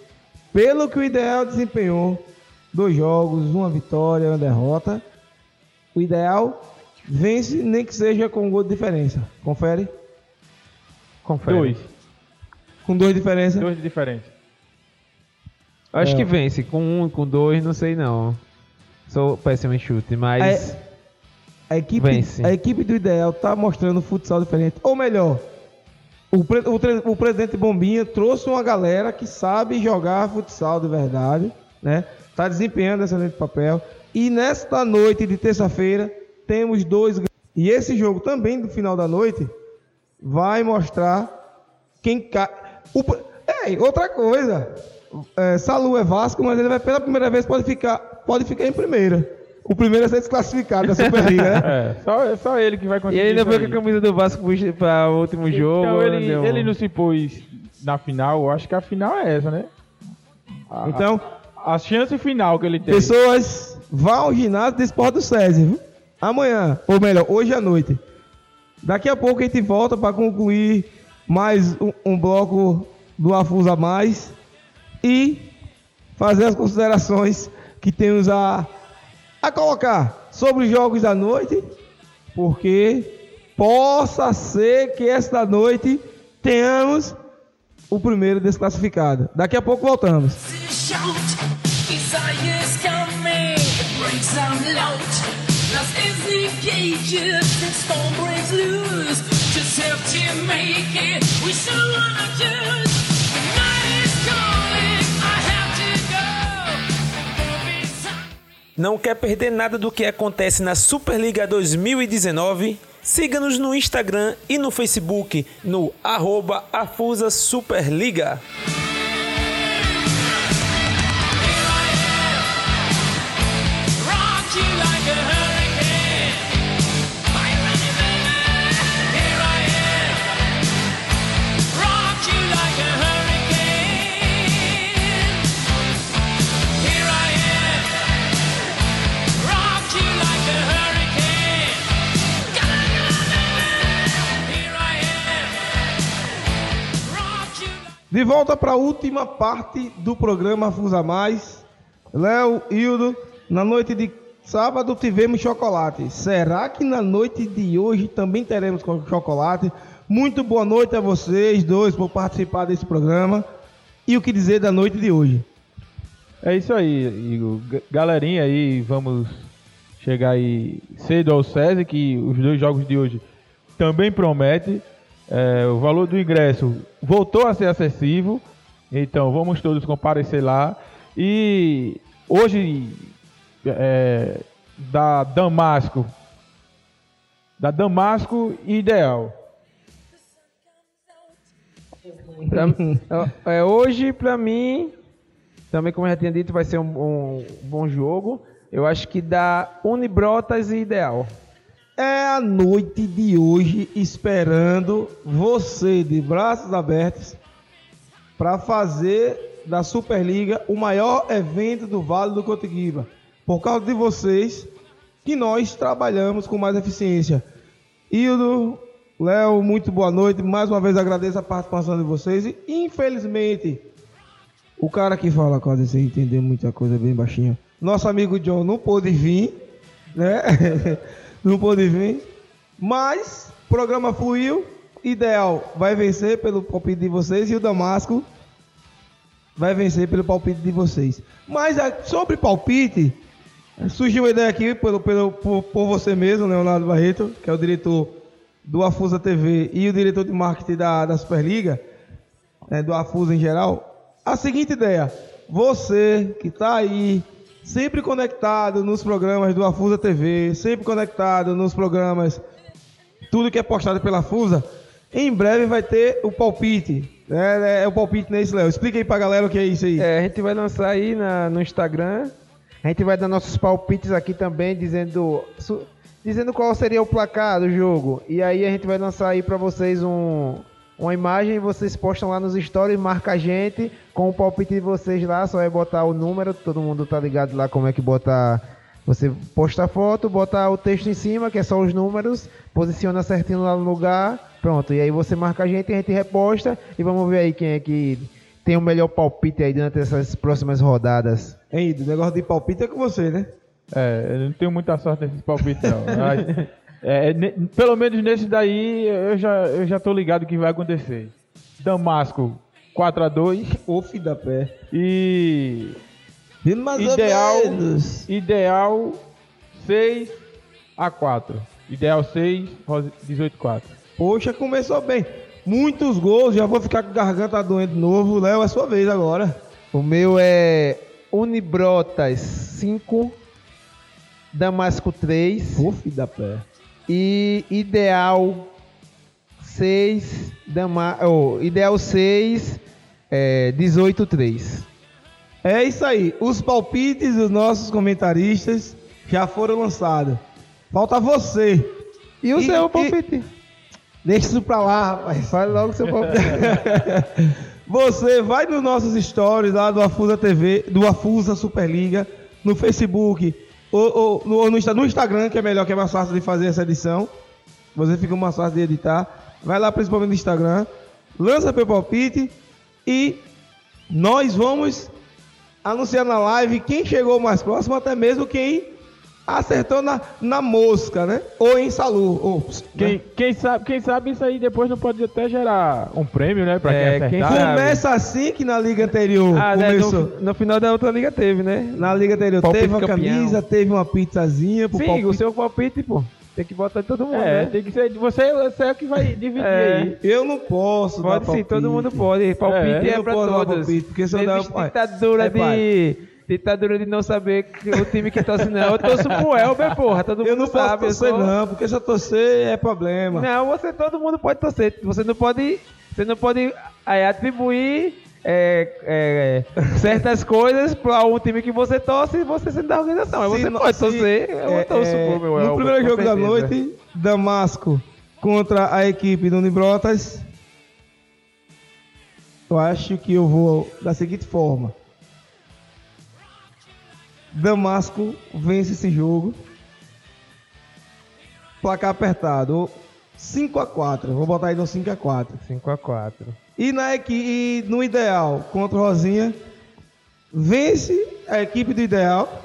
Pelo que o Ideal desempenhou, dois jogos, uma vitória, uma derrota. O Ideal vence, nem que seja com um gol de diferença. Confere? Confere. Dois. Com dois de diferença. Dois diferentes. Acho É. que vence, com um, com dois, não sei não. Sou péssimo em chute, mas... É, A equipe, Vence. a equipe do Ideal tá mostrando futsal diferente. Ou melhor, o, pre- o o presidente Bombinha trouxe uma galera que sabe jogar futsal de verdade, né? Tá desempenhando excelente papel. E nesta noite de terça-feira temos dois. E esse jogo também do final da noite vai mostrar quem cai. O... Ei, outra coisa. É, Salu é Vasco, mas ele vai pela primeira vez pode ficar, pode ficar em primeira. O primeiro a ser desclassificado da Superliga, né? É, só, é só ele que vai E conseguir. ele ainda isso foi com a camisa do Vasco puxa pra o último jogo. Então ele, deu- ele não se pôs na final, eu acho que a final é essa, né? A, Então, a, a chance final que ele tem. pessoas vão ao ginásio do Esporte do SESI, viu? Amanhã, ou melhor, hoje à noite. Daqui a pouco a gente volta para concluir mais um, um bloco do Afusa Mais e fazer as considerações que temos a, a colocar sobre os jogos da noite, porque possa ser que esta noite tenhamos o primeiro desclassificado. Daqui a pouco voltamos. Is the storm breaks loose. Just to make it. We still wanna choose. Não quer perder nada do que acontece na Superliga 2019? Siga-nos no Instagram e no Facebook no arroba Afusa Superliga. De volta para a última parte do programa Fusa Mais. Léo, Hildo, na noite de sábado tivemos chocolate. Será que na noite de hoje também teremos co- chocolate? Muito boa noite a vocês dois por participar desse programa. E o que dizer da noite de hoje? É isso aí, Igor. Galerinha aí, vamos chegar aí cedo ao SESI, que os dois jogos de hoje também promete. É, o valor do ingresso voltou a ser acessível, então vamos todos comparecer lá. E hoje, é, da Damasco, da Damasco Ideal. Pra- é, hoje, pra mim, também como eu já tinha dito, vai ser um, um bom jogo. Eu acho que dá Unibrotas e Ideal. É a noite de hoje esperando você de braços abertos para fazer da Superliga o maior evento do Vale do Cotigiba. Por causa de vocês que nós trabalhamos com mais eficiência. Hildo, Léo, muito boa noite. Mais uma vez agradeço a participação de vocês e infelizmente o cara que fala quase sem entender muita coisa bem baixinho. Nosso amigo John não pôde vir, né? não pôde vir. Mas programa fluiu. Ideal vai vencer pelo palpite de vocês e o Damasco vai vencer pelo palpite de vocês. Mas a- sobre palpite, surgiu uma ideia aqui pelo, pelo, por, por você mesmo, Leonardo Barreto, que é o diretor do Afusa TV e o diretor de marketing da, da Superliga, né, do Afusa em geral. A seguinte ideia: você que tá aí, sempre conectado nos programas do Afusa TV, sempre conectado nos programas, tudo que é postado pela Fusa, em breve vai ter o palpite. É, é o palpite nesse, Léo. Explica aí pra galera o que é isso aí. É, a gente vai lançar aí na- no Instagram. A gente vai dar nossos palpites aqui também, dizendo, su- dizendo qual seria o placar do jogo. E aí a gente vai lançar aí pra vocês um, uma imagem. Vocês postam lá nos stories, marca a gente com o palpite de vocês lá. Só é botar o número. Todo mundo tá ligado lá como é que botar. Você posta a foto, bota o texto em cima, que é só os números, posiciona certinho lá no lugar, pronto. E aí você marca a gente, a gente reposta e vamos ver aí quem é que tem o melhor palpite aí durante essas próximas rodadas. Hein, o negócio de palpite é com você, né? É, eu não tenho muita sorte nesses palpites, não. É, ne- pelo menos nesse daí, eu já, eu já tô ligado o que vai acontecer. Damasco 4x2 Ô, filho da pé. e Mais Ideal. ou menos. ideal 6x4. Ideal 6, 18x4. Poxa, começou bem. Muitos gols, já vou ficar com garganta doente de novo. Léo, é sua vez agora. O meu é Unibrotas 5, Damasco 3 Ô, filho da pé. E Ideal 6, Dama, oh, Ideal 6, é, 18 3. É isso aí. Os palpites dos nossos comentaristas já foram lançados. Falta você. E o E- seu e- palpite? Deixa isso pra lá, rapaz. Fale logo o seu palpite. Você vai nos nossos stories lá do Afusa TV, do Afusa Superliga, no Facebook ou, ou ou no Insta- no Instagram, que é melhor, que é mais fácil de fazer essa edição. Você fica mais fácil de editar. Vai lá principalmente no Instagram, lança teu palpite e nós vamos anunciar na live quem chegou mais próximo, até mesmo quem acertou na, na mosca, né? Ou em Salu. Ou, Quem, né? quem, sabe, quem sabe isso aí depois não pode até gerar um prêmio, né? Pra É, quem acertar. Começa assim que na liga anterior Ah, né, começou. no, no final da outra liga teve, né? Na liga anterior Palpite teve uma campeão. camisa, teve uma pizzazinha pro Sim, palpite. o seu palpite, pô. Tem que botar todo mundo, É, né? tem que ser. Você, você é o que vai dividir É. aí. Eu não posso Pode dar sim, todo palpite. mundo pode. Palpite É, é, pra todos. palpite, porque se eu der- ditadura é, de... pai. Ditadura de não saber o time que torce não. Eu torço pro Elber, porra. Todo mundo Eu não posso sabe. eu torcer sou- não, porque se eu torcer é problema. Não, você, todo mundo pode torcer. Você não pode, você não pode é, atribuir é, é, certas coisas para um time que você torce e você sendo da organização. Aí você não- pode torcer. Eu é, torço é, pro meu No Elber, primeiro jogo da noite, Damasco contra a equipe do Unibrotas. Eu acho que eu vou da seguinte forma. Damasco vence esse jogo. Placar apertado. 5 a 4 Vou botar aí no 5 a 4 5x4. E, na e no ideal, contra o Rosinha, vence a equipe do ideal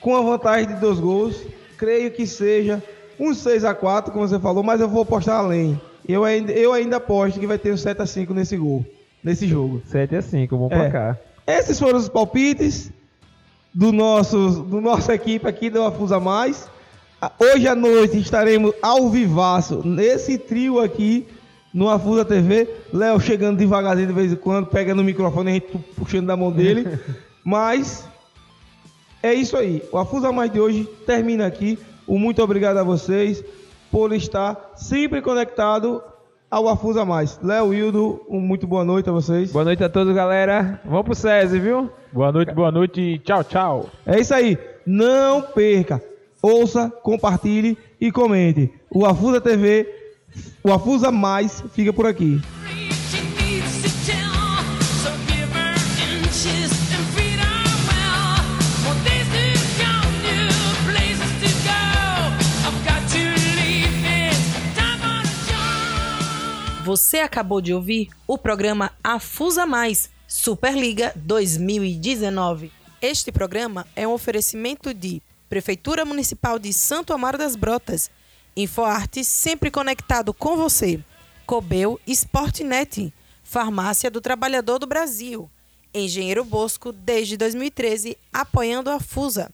com a vantagem de dois gols. Creio que seja um 6 a 4 como você falou, mas eu vou apostar além. Eu ainda, eu ainda aposto que vai ter um 7 a 5 nesse gol, nesse jogo. 7x5, bom É. placar. Esses foram os palpites do nosso, do nossa equipe aqui do Afusa Mais. Ah, Hoje à noite estaremos ao vivaço nesse trio aqui no Afusa TV. Léo chegando devagarzinho de vez em quando, pega no microfone, a gente puxando da mão dele. Mas é isso aí. O Afusa Mais de hoje termina aqui. O muito obrigado a vocês por estar sempre conectado ao Afusa Mais. Léo Hildo, um muito boa noite a vocês. Boa noite a todos, galera. Vamos pro SESI, viu? Boa noite, boa noite e tchau, tchau. É isso aí. Não perca. Ouça, compartilhe e comente. O Afusa TV, o Afusa Mais, fica por aqui. Você acabou de ouvir o programa Afusa Mais Superliga 2019. Este programa é um oferecimento de Prefeitura Municipal de Santo Amaro das Brotas, InfoArte sempre conectado com você, Cobel Sportnet, Farmácia do Trabalhador do Brasil, Engenheiro Bosco desde 2013 apoiando a Fusa,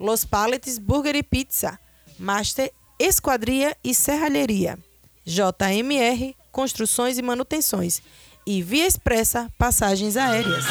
Los Paletes Burger e Pizza, Master Esquadria e Serralheria. JMR Construções e Manutenções e Via Expressa Passagens Aéreas.